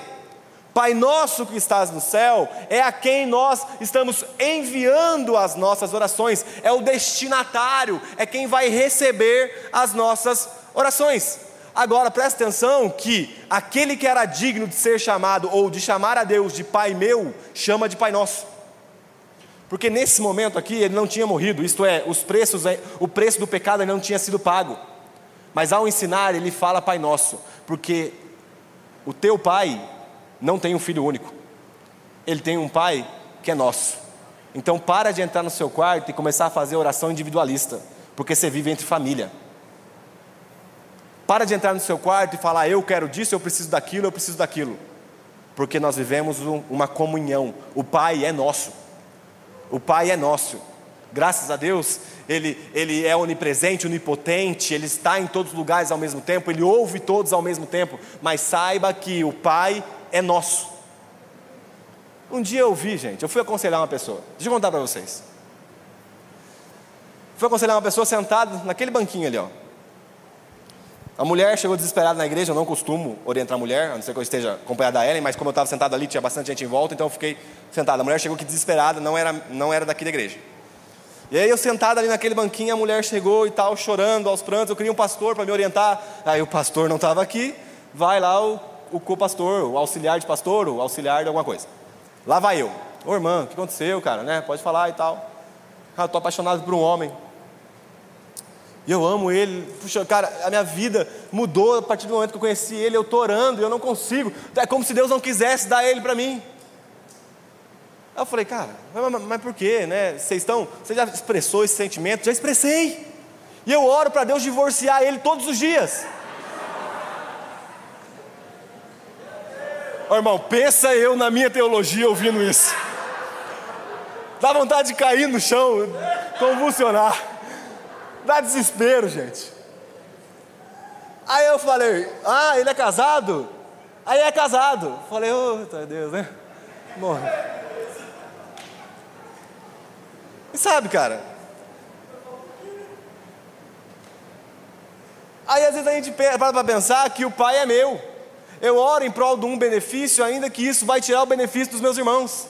Pai nosso que estás no céu é a quem nós estamos enviando as nossas orações, é o destinatário, é quem vai receber as nossas orações. Agora presta atenção que aquele que era digno de ser chamado ou de chamar a Deus de Pai meu, chama de Pai nosso. Porque nesse momento aqui ele não tinha morrido, isto é, os preços, o preço do pecado não tinha sido pago. Mas ao ensinar, ele fala Pai nosso, porque o teu pai não tem um filho único. Ele tem um pai que é nosso. Então para de entrar no seu quarto e começar a fazer oração individualista, porque você vive entre família. Para de entrar no seu quarto e falar, eu quero disso, eu preciso daquilo, eu preciso daquilo. Porque nós vivemos uma comunhão. O Pai é nosso. O Pai é nosso. Graças a Deus, ele, ele é onipresente, onipotente, Ele está em todos os lugares ao mesmo tempo, Ele ouve todos ao mesmo tempo, mas saiba que o Pai é nosso. Um dia eu vi, gente, eu fui aconselhar uma pessoa, deixa eu contar para vocês. Fui aconselhar uma pessoa sentada naquele banquinho ali, ó. A mulher chegou desesperada na igreja, eu não costumo orientar a mulher, a não ser que eu esteja acompanhada da Ellen, mas como eu estava sentado ali, tinha bastante gente em volta, então eu fiquei sentado. A mulher chegou aqui desesperada, não era, não era daqui da igreja. E aí eu sentado ali naquele banquinho, a mulher chegou e tal, chorando aos prantos, eu queria um pastor para me orientar. Aí o pastor não estava aqui, vai lá o, o co-pastor, o auxiliar de pastor, o auxiliar de alguma coisa. Lá vai eu. Ô irmã, o que aconteceu, cara, né? Pode falar e tal. Ah, eu estou apaixonado por um homem. E eu amo ele. Puxa, cara, a minha vida mudou a partir do momento que eu conheci ele. Eu estou orando eu não consigo. É como se Deus não quisesse dar ele para mim. Aí eu falei, cara, mas, mas, mas por quê, né? Estão, você já expressou esse sentimento? Já expressei. E eu oro para Deus divorciar ele todos os dias. oh, irmão, pensa eu na minha teologia ouvindo isso. Dá vontade de cair no chão, convulsionar. Dá desespero, gente. Aí eu falei, ah, ele é casado? Aí é casado. Falei, ô, oh, Deus, né? Morre. E sabe, cara? Aí às vezes a gente para para pensar que o pai é meu. Eu oro em prol de um benefício, ainda que isso vai tirar o benefício dos meus irmãos.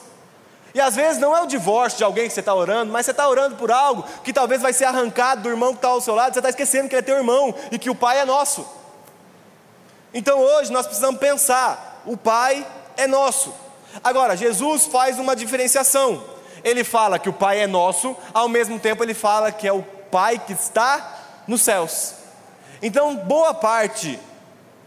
E às vezes não é o divórcio de alguém que você está orando, mas você está orando por algo que talvez vai ser arrancado do irmão que está ao seu lado, você está esquecendo que ele é teu irmão e que o pai é nosso. Então hoje nós precisamos pensar: o pai é nosso. Agora, Jesus faz uma diferenciação. Ele fala que o pai é nosso, ao mesmo tempo ele fala que é o pai que está nos céus. Então, boa parte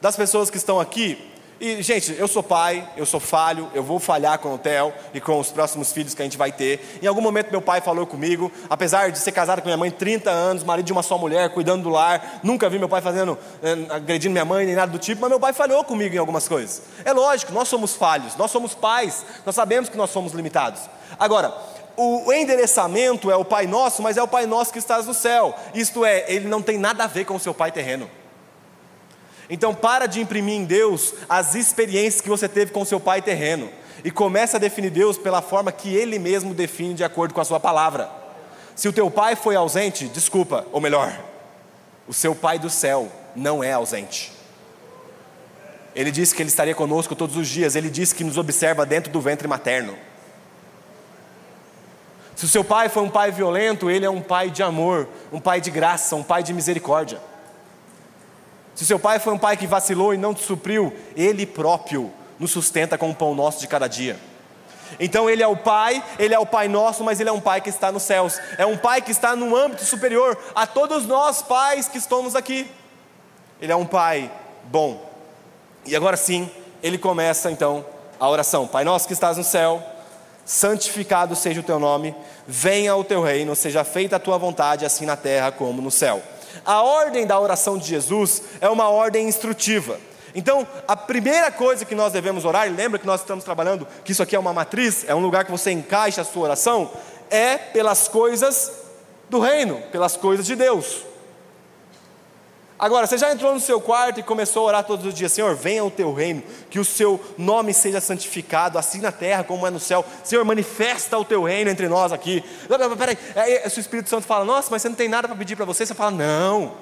das pessoas que estão aqui e, gente, eu sou pai, eu sou falho, eu vou falhar com o Theo e com os próximos filhos que a gente vai ter. Em algum momento, meu pai falou comigo, apesar de ser casado com minha mãe 30 anos, marido de uma só mulher, cuidando do lar, nunca vi meu pai fazendo, eh, agredindo minha mãe, nem nada do tipo, mas meu pai falhou comigo em algumas coisas. É lógico, nós somos falhos, nós somos pais, nós sabemos que nós somos limitados. Agora, o endereçamento é o Pai Nosso, mas é o Pai Nosso que estás no céu. Isto é, ele não tem nada a ver com o seu pai terreno. Então para de imprimir em Deus as experiências que você teve com seu pai terreno e começa a definir Deus pela forma que ele mesmo define de acordo com a sua palavra. Se o teu pai foi ausente, desculpa, ou melhor, o seu pai do céu não é ausente. Ele disse que ele estaria conosco todos os dias, ele disse que nos observa dentro do ventre materno. Se o seu pai foi um pai violento, ele é um pai de amor, um pai de graça, um pai de misericórdia. Se seu pai foi um pai que vacilou e não te supriu, ele próprio nos sustenta com o pão nosso de cada dia. Então ele é o pai, ele é o pai nosso, mas ele é um pai que está nos céus. É um pai que está no âmbito superior a todos nós pais que estamos aqui. Ele é um pai bom. E agora sim, ele começa então a oração. Pai nosso que estás no céu, santificado seja o teu nome, venha o teu reino, seja feita a tua vontade, assim na terra como no céu. A ordem da oração de Jesus é uma ordem instrutiva. Então, a primeira coisa que nós devemos orar, e lembra que nós estamos trabalhando que isso aqui é uma matriz, é um lugar que você encaixa a sua oração, é pelas coisas do reino, pelas coisas de Deus. Agora, você já entrou no seu quarto e começou a orar todos os dias: Senhor, venha o teu reino, que o seu nome seja santificado, assim na terra como é no céu. Senhor, manifesta o teu reino entre nós aqui. Peraí, aí, se o Espírito Santo fala: Nossa, mas você não tem nada para pedir para você, você fala: Não,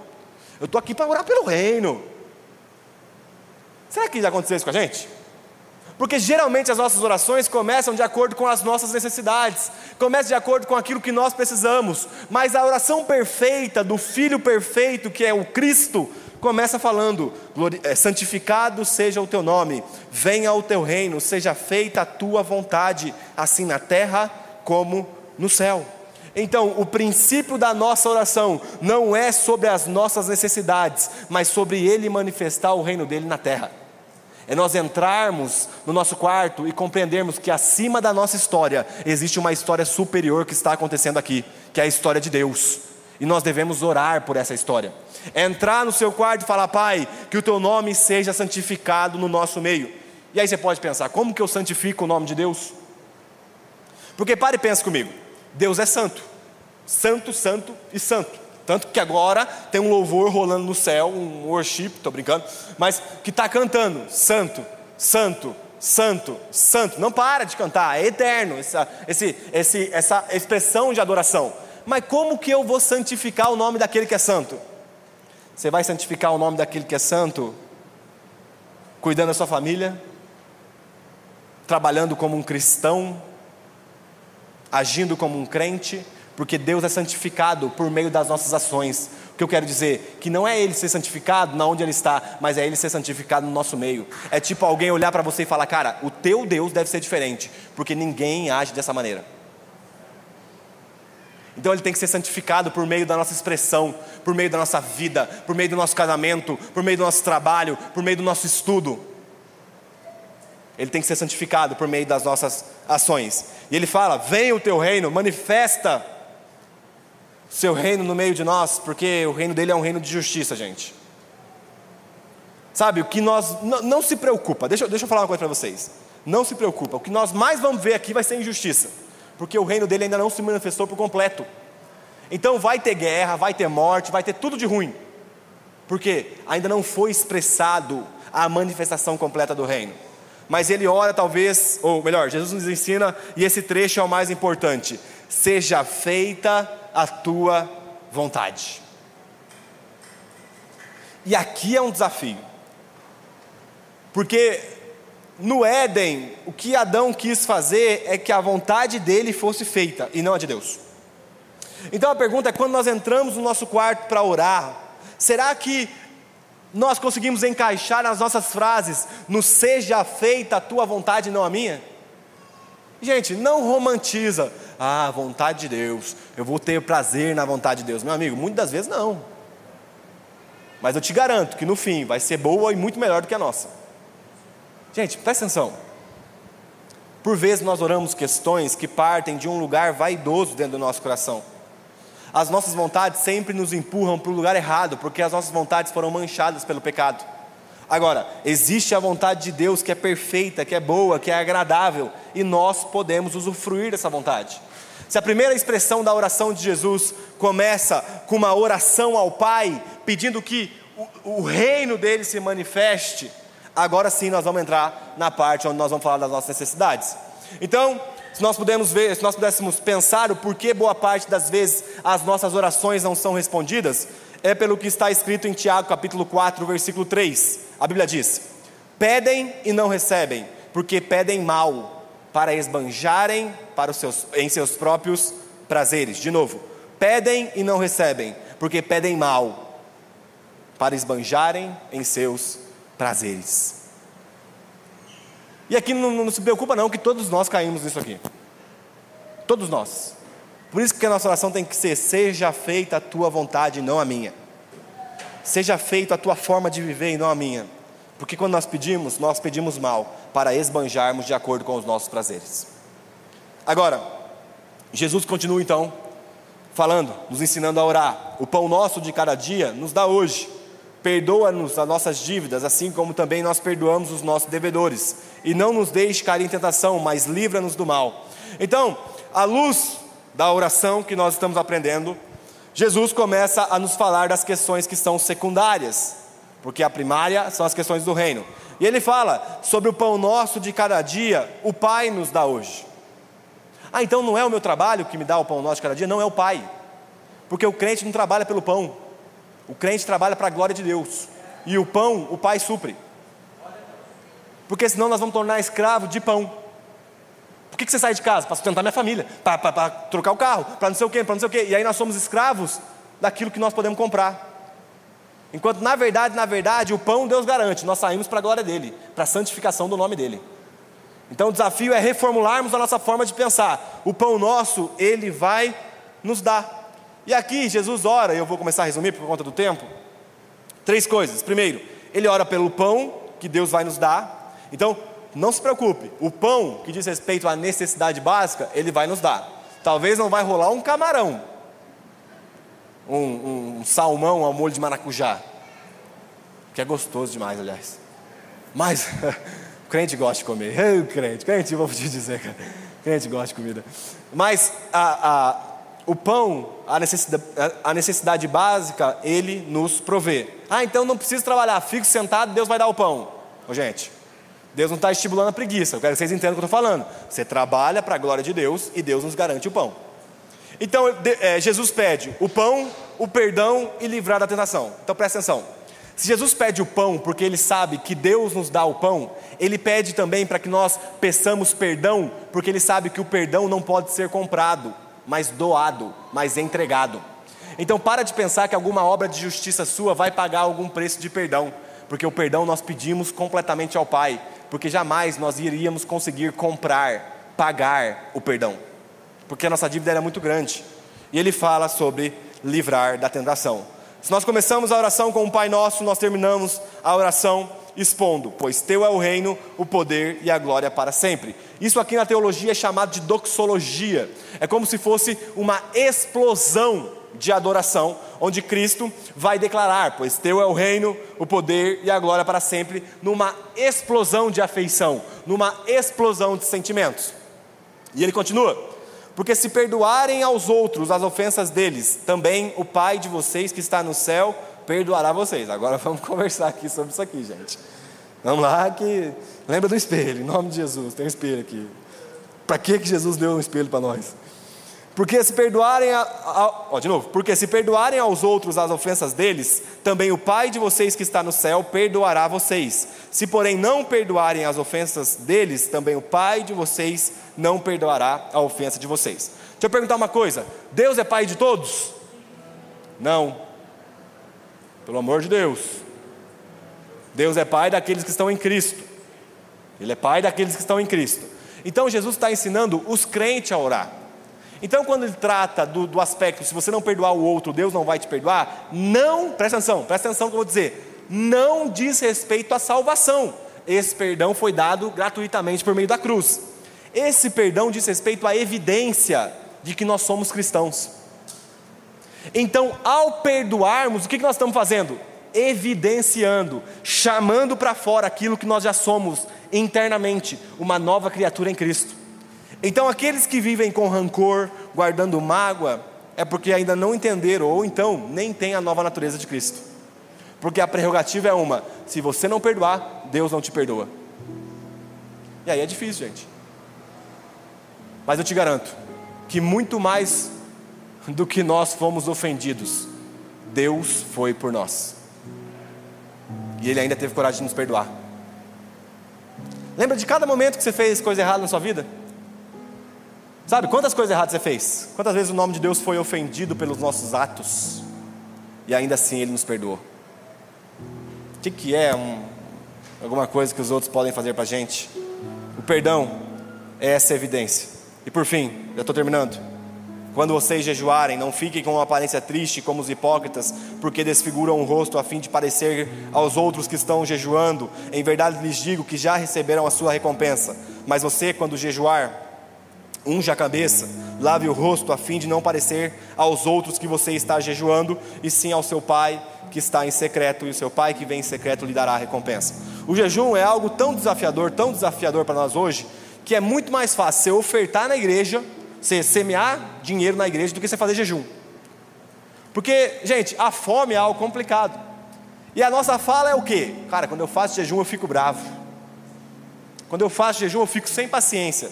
eu estou aqui para orar pelo reino. Será que já aconteceu isso com a gente? Porque geralmente as nossas orações começam de acordo com as nossas necessidades, começam de acordo com aquilo que nós precisamos, mas a oração perfeita do Filho perfeito, que é o Cristo, começa falando: é, santificado seja o teu nome, venha o teu reino, seja feita a tua vontade, assim na terra como no céu. Então, o princípio da nossa oração não é sobre as nossas necessidades, mas sobre Ele manifestar o reino dele na terra. É nós entrarmos no nosso quarto e compreendermos que acima da nossa história existe uma história superior que está acontecendo aqui, que é a história de Deus. E nós devemos orar por essa história. É entrar no seu quarto e falar, Pai, que o teu nome seja santificado no nosso meio. E aí você pode pensar, como que eu santifico o nome de Deus? Porque pare e pense comigo. Deus é santo. Santo, santo e santo. Tanto que agora tem um louvor rolando no céu, um worship, estou brincando, mas que está cantando: Santo, Santo, Santo, Santo. Não para de cantar, é eterno essa, esse, esse, essa expressão de adoração. Mas como que eu vou santificar o nome daquele que é santo? Você vai santificar o nome daquele que é santo? Cuidando da sua família? Trabalhando como um cristão? Agindo como um crente? Porque Deus é santificado por meio das nossas ações. O que eu quero dizer? Que não é Ele ser santificado na onde Ele está, mas é Ele ser santificado no nosso meio. É tipo alguém olhar para você e falar, cara, o teu Deus deve ser diferente, porque ninguém age dessa maneira. Então ele tem que ser santificado por meio da nossa expressão, por meio da nossa vida, por meio do nosso casamento, por meio do nosso trabalho, por meio do nosso estudo. Ele tem que ser santificado por meio das nossas ações. E ele fala: Venha o teu reino, manifesta seu reino no meio de nós, porque o reino dele é um reino de justiça, gente. Sabe, o que nós. Não, se preocupa, deixa, deixa eu falar uma coisa para vocês. Não se preocupa, o que nós mais vamos ver aqui vai ser injustiça. porque o reino dele ainda não se manifestou por completo. Então vai ter guerra, vai ter morte, vai ter tudo de ruim, porque ainda não foi expressado a manifestação completa do reino. Mas ele ora, talvez, ou melhor, Jesus nos ensina, e esse trecho é o mais importante: seja feita a tua vontade. E aqui é um desafio, porque no Éden, o que Adão quis fazer é que a vontade dele fosse feita e não a de Deus. Então a pergunta é: quando nós entramos no nosso quarto para orar, será que nós conseguimos encaixar nas nossas frases no seja feita a tua vontade e não a minha? Gente, não romantiza. Ah, vontade de Deus. Eu vou ter prazer na vontade de Deus. Meu amigo, muitas das vezes não. Mas eu te garanto que no fim vai ser boa e muito melhor do que a nossa. Gente, presta atenção. Por vezes nós oramos questões que partem de um lugar vaidoso dentro do nosso coração. As nossas vontades sempre nos empurram para o lugar errado, porque as nossas vontades foram manchadas pelo pecado. Agora, existe a vontade de Deus que é perfeita, que é boa, que é agradável, e nós podemos usufruir dessa vontade. Se a primeira expressão da oração de Jesus começa com uma oração ao Pai, pedindo que o, o reino dele se manifeste, agora sim nós vamos entrar na parte onde nós vamos falar das nossas necessidades. Então, se nós pudermos ver, se nós pudéssemos pensar o porquê boa parte das vezes as nossas orações não são respondidas, é pelo que está escrito em Tiago capítulo 4, versículo 3. A Bíblia diz: Pedem e não recebem, porque pedem mal, para esbanjarem para os seus, em seus próprios prazeres. De novo, pedem e não recebem, porque pedem mal, para esbanjarem em seus prazeres. E aqui não, não, se preocupa não que todos nós caímos nisso aqui. Todos nós. Por isso que a nossa oração tem que ser: seja feita a tua vontade e não a minha. Seja feita a tua forma de viver e não a minha. Porque quando nós pedimos, nós pedimos mal para esbanjarmos de acordo com os nossos prazeres. Agora, Jesus continua então falando, nos ensinando a orar. O pão nosso de cada dia nos dá hoje Perdoa-nos as nossas dívidas, assim como também nós perdoamos os nossos devedores. E não nos deixe cair em tentação, mas livra-nos do mal. Então, à luz da oração que nós estamos aprendendo, Jesus começa a nos falar das questões que são secundárias, porque a primária são as questões do reino. E ele fala sobre o pão nosso de cada dia, o Pai nos dá hoje. Ah, então não é o meu trabalho que me dá o pão nosso cada dia? Não é o Pai, porque o crente não trabalha pelo pão, o crente trabalha para a glória de Deus. E o pão, o Pai supre. Porque senão nós vamos tornar escravo de pão. Por que, que você sai de casa? Para sustentar minha família, para trocar o carro, para não sei o quê, para não sei o quê. E aí nós somos escravos daquilo que nós podemos comprar. Enquanto na verdade, na verdade, o pão Deus garante, nós saímos para a glória dele, para a santificação do nome dele. Então o desafio é reformularmos a nossa forma de pensar. O pão nosso, ele vai nos dar. E aqui Jesus ora, e eu vou começar a resumir por conta do tempo. Três coisas. Primeiro, ele ora pelo pão que Deus vai nos dar. Então, não se preocupe, o pão que diz respeito à necessidade básica, ele vai nos dar. Talvez não vai rolar um camarão, um, um salmão ao molho de maracujá, que é gostoso demais, aliás. Mas *laughs* crente gosta de comer. Ei, crente, crente, vou te dizer, cara. Crente gosta de comida. Mas a, a o pão, a necessidade, a necessidade básica, ele nos provê. Ah, então não preciso trabalhar, fico sentado, Deus vai dar o pão. Ô, gente, Deus não está estimulando a preguiça, eu quero que vocês entendam o que eu estou falando. Você trabalha para a glória de Deus e Deus nos garante o pão. Então, é, Jesus pede o pão, o perdão e livrar da tentação. Então presta atenção. Se Jesus pede o pão porque ele sabe que Deus nos dá o pão, ele pede também para que nós peçamos perdão, porque ele sabe que o perdão não pode ser comprado mas doado, mas entregado. Então para de pensar que alguma obra de justiça sua vai pagar algum preço de perdão, porque o perdão nós pedimos completamente ao Pai, porque jamais nós iríamos conseguir comprar, pagar o perdão, porque a nossa dívida era muito grande. E ele fala sobre livrar da tentação. Se nós começamos a oração com o Pai Nosso, nós terminamos a oração expondo: Pois teu é o reino, o poder e a glória para sempre. Isso aqui na teologia é chamado de doxologia. É como se fosse uma explosão de adoração, onde Cristo vai declarar: Pois teu é o reino, o poder e a glória para sempre, numa explosão de afeição, numa explosão de sentimentos. E ele continua: Porque se perdoarem aos outros as ofensas deles, também o Pai de vocês que está no céu perdoará vocês. Agora *laughs* vamos conversar aqui sobre isso aqui, gente. Vamos lá que lembra do espelho, em nome de Jesus, tem um espelho aqui. Para que que Jesus deu um espelho para nós? Porque se perdoarem, a, a, ó, de novo, porque se perdoarem aos outros as ofensas deles, também o Pai de vocês que está no céu perdoará vocês. Se porém não perdoarem as ofensas deles, também o Pai de vocês não perdoará a ofensa de vocês. Deixa eu perguntar uma coisa: Deus é Pai de todos? Não. Pelo amor de Deus. Deus é Pai daqueles que estão em Cristo. Ele é Pai daqueles que estão em Cristo. Então Jesus está ensinando os crentes a orar. Então, quando ele trata do, do, aspecto, se você não perdoar o outro, Deus não vai te perdoar, não, presta atenção, presta atenção que eu vou dizer, não diz respeito à salvação. Esse perdão foi dado gratuitamente por meio da cruz. Esse perdão diz respeito à evidência de que nós somos cristãos. Então, ao perdoarmos, o que nós estamos fazendo? Evidenciando, chamando para fora aquilo que nós já somos internamente, uma nova criatura em Cristo. Então, aqueles que vivem com rancor, guardando mágoa, é porque ainda não entenderam, ou então nem têm a nova natureza de Cristo. Porque a prerrogativa é uma: se você não perdoar, Deus não te perdoa. E aí é difícil, gente. Mas eu te garanto que muito mais do que nós fomos ofendidos, Deus foi por nós. E Ele ainda teve coragem de nos perdoar. Lembra de cada momento que você fez coisa errada na sua vida? Sabe, quantas coisas erradas você fez? Quantas vezes o nome de Deus foi ofendido pelos nossos atos? E ainda assim Ele nos perdoou. O que, que é um, alguma coisa que os outros podem fazer para a gente? O perdão é essa evidência. E por fim, já estou terminando. Quando vocês jejuarem, não fiquem com uma aparência triste como os hipócritas, porque desfiguram o rosto a fim de parecer aos outros que estão jejuando. Em verdade lhes digo que já receberam a sua recompensa. Mas você, quando jejuar, Unja a cabeça, lave o rosto, a fim de não parecer aos outros que você está jejuando, e sim ao seu pai que está em secreto, e o seu pai que vem em secreto lhe dará a recompensa. O jejum é algo tão desafiador, tão desafiador para nós hoje, que é muito mais fácil você ofertar na igreja, você semear dinheiro na igreja, do que você fazer jejum. Porque, gente, a fome é algo complicado. E a nossa fala é o quê? Cara, quando eu faço jejum eu fico bravo. Quando eu faço jejum eu fico sem paciência.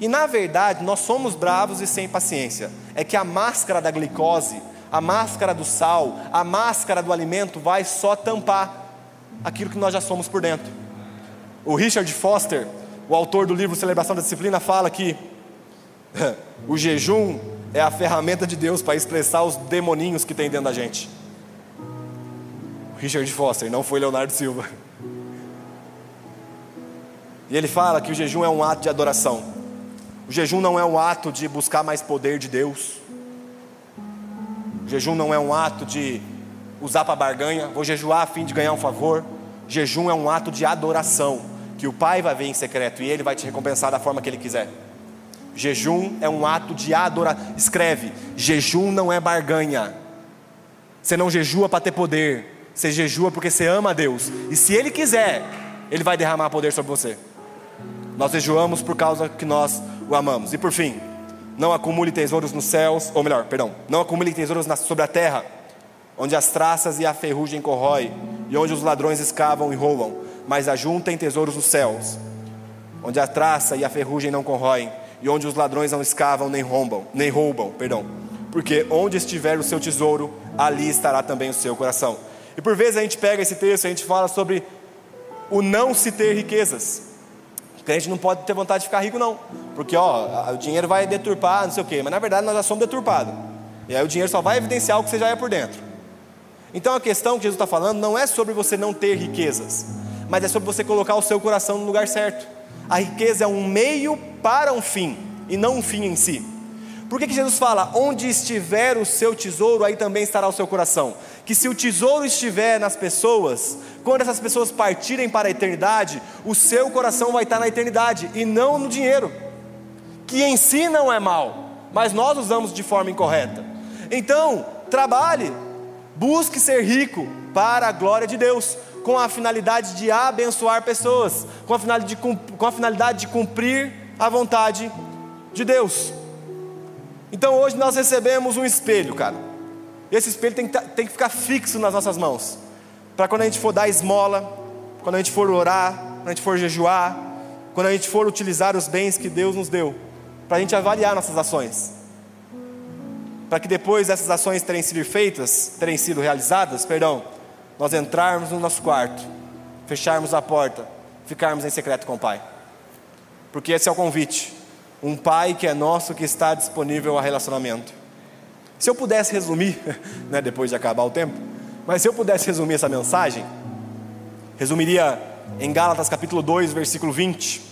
E na verdade, nós somos bravos e sem paciência. É que a máscara da glicose, a máscara do sal, a máscara do alimento vai só tampar aquilo que nós já somos por dentro. O Richard Foster, o autor do livro Celebração da Disciplina, fala que *laughs* o jejum é a ferramenta de Deus para expressar os demoninhos que tem dentro da gente. Richard Foster, não foi Leonardo Silva. E ele fala que o jejum é um ato de adoração. O jejum não é um ato de buscar mais poder de Deus. O jejum não é um ato de usar para barganha, vou jejuar a fim de ganhar um favor. Jejum é um ato de adoração, que o Pai vai ver em secreto e ele vai te recompensar da forma que ele quiser. Jejum é um ato de adoração. Escreve: jejum não é barganha. Você não jejua para ter poder, você jejua porque você ama a Deus. E se Ele quiser, Ele vai derramar poder sobre você. Nós jejuamos por causa que nós o amamos. E por fim, não acumule tesouros nos céus, ou melhor, perdão, não acumule tesouros sobre a terra, onde as traças e a ferrugem corrói, e onde os ladrões escavam e roubam, mas ajuntem tesouros nos céus, onde a traça e a ferrugem não corroem, e onde os ladrões não escavam nem roubam, nem roubam, perdão. Porque onde estiver o seu tesouro, ali estará também o seu coração. E por vezes a gente pega esse texto e a gente fala sobre o não se ter riquezas. O crente não pode ter vontade de ficar rico, não. Porque ó, o dinheiro vai deturpar, não sei o quê. Mas na verdade nós já somos deturpados. E aí o dinheiro só vai evidenciar o que você já é por dentro. Então a questão que Jesus está falando não é sobre você não ter riquezas, mas é sobre você colocar o seu coração no lugar certo. A riqueza é um meio para um fim, e não um fim em si. Por que, que Jesus fala: onde estiver o seu tesouro, aí também estará o seu coração? Que se o tesouro estiver nas pessoas, quando essas pessoas partirem para a eternidade, o seu coração vai estar na eternidade e não no dinheiro, que em si não é mal, mas nós usamos de forma incorreta. Então, trabalhe, busque ser rico para a glória de Deus, com a finalidade de abençoar pessoas, com a finalidade de, com a finalidade de cumprir a vontade de Deus. Então hoje nós recebemos um espelho, cara. Esse espelho tem que, tá, tem que ficar fixo nas nossas mãos. Para quando a gente for dar esmola, quando a gente for orar, quando a gente for jejuar, quando a gente for utilizar os bens que Deus nos deu, para a gente avaliar nossas ações. Para que depois dessas ações terem sido feitas, terem sido realizadas, perdão, nós entrarmos no nosso quarto, fecharmos a porta, ficarmos em secreto com o Pai. Porque esse é o convite. Um Pai que é nosso, que está disponível a relacionamento. Se eu pudesse resumir, *laughs* né, depois de acabar o tempo, mas se eu pudesse resumir essa mensagem, resumiria em Gálatas capítulo 2, versículo 20.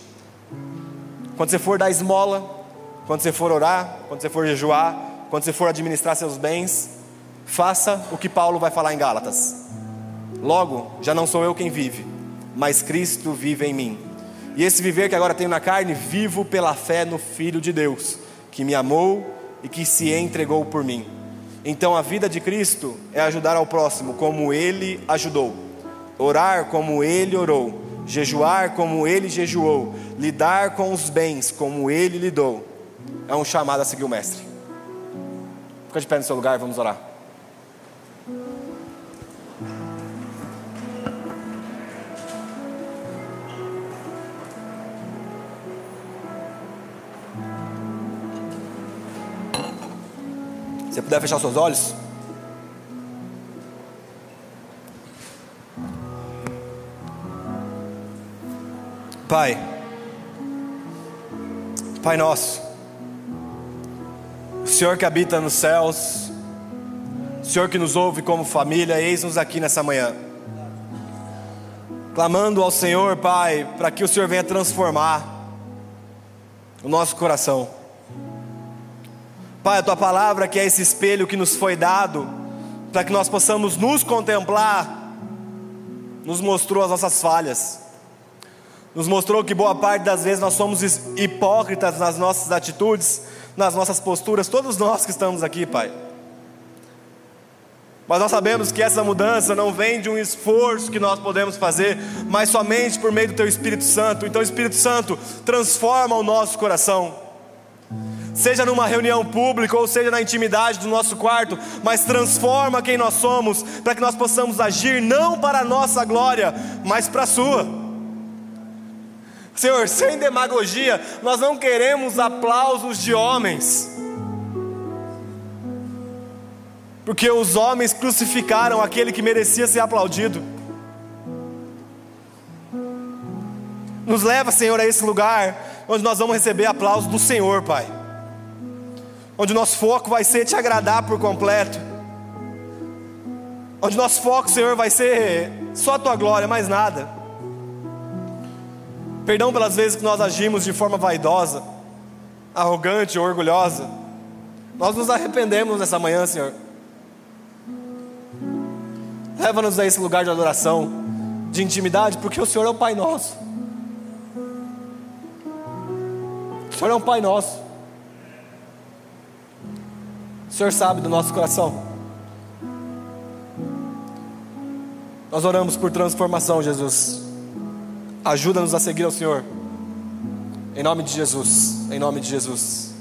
Quando você for dar esmola, quando você for orar, quando você for jejuar, quando você for administrar seus bens, faça o que Paulo vai falar em Gálatas. Logo, já não sou eu quem vive, mas Cristo vive em mim. E esse viver que agora tenho na carne, vivo pela fé no Filho de Deus, que me amou e que se entregou por mim. Então a vida de Cristo é ajudar ao próximo como ele ajudou, orar como ele orou, jejuar como ele jejuou, lidar com os bens como ele lidou. É um chamado a seguir o Mestre. Fica de pé no seu lugar, vamos orar. Você puder fechar seus olhos. Pai, Pai nosso, o Senhor que habita nos céus, o Senhor que nos ouve como família, eis-nos aqui nessa manhã, clamando ao Senhor, Pai, para que o Senhor venha transformar o nosso coração. Pai, a tua palavra que é esse espelho que nos foi dado, para que nós possamos nos contemplar, nos mostrou as nossas falhas, nos mostrou que boa parte das vezes nós somos hipócritas nas nossas atitudes, nas nossas posturas, todos nós que estamos aqui, Pai. Mas nós sabemos que essa mudança não vem de um esforço que nós podemos fazer, mas somente por meio do Teu Espírito Santo. Então, Espírito Santo, transforma o nosso coração seja numa reunião pública ou seja na intimidade do nosso quarto, mas transforma quem nós somos, para que nós possamos agir não para a nossa glória, mas para a sua. Senhor, sem demagogia, nós não queremos aplausos de homens, porque os homens crucificaram aquele que merecia ser aplaudido. Nos leva, Senhor, a esse lugar onde nós vamos receber aplausos do Senhor, Pai onde o nosso foco vai ser te agradar por completo, onde o nosso foco, Senhor, vai ser só a tua glória, mais nada. Perdão pelas vezes que nós agimos de forma vaidosa, arrogante ou orgulhosa. Nós nos arrependemos nessa manhã, Senhor. Leva-nos a esse lugar de adoração, de intimidade, porque o Senhor é o Pai nosso. O Senhor é um Pai nosso. O Senhor sabe do nosso coração. Nós oramos por transformação, Jesus. Ajuda-nos a seguir ao Senhor. Em nome de Jesus. Em nome de Jesus.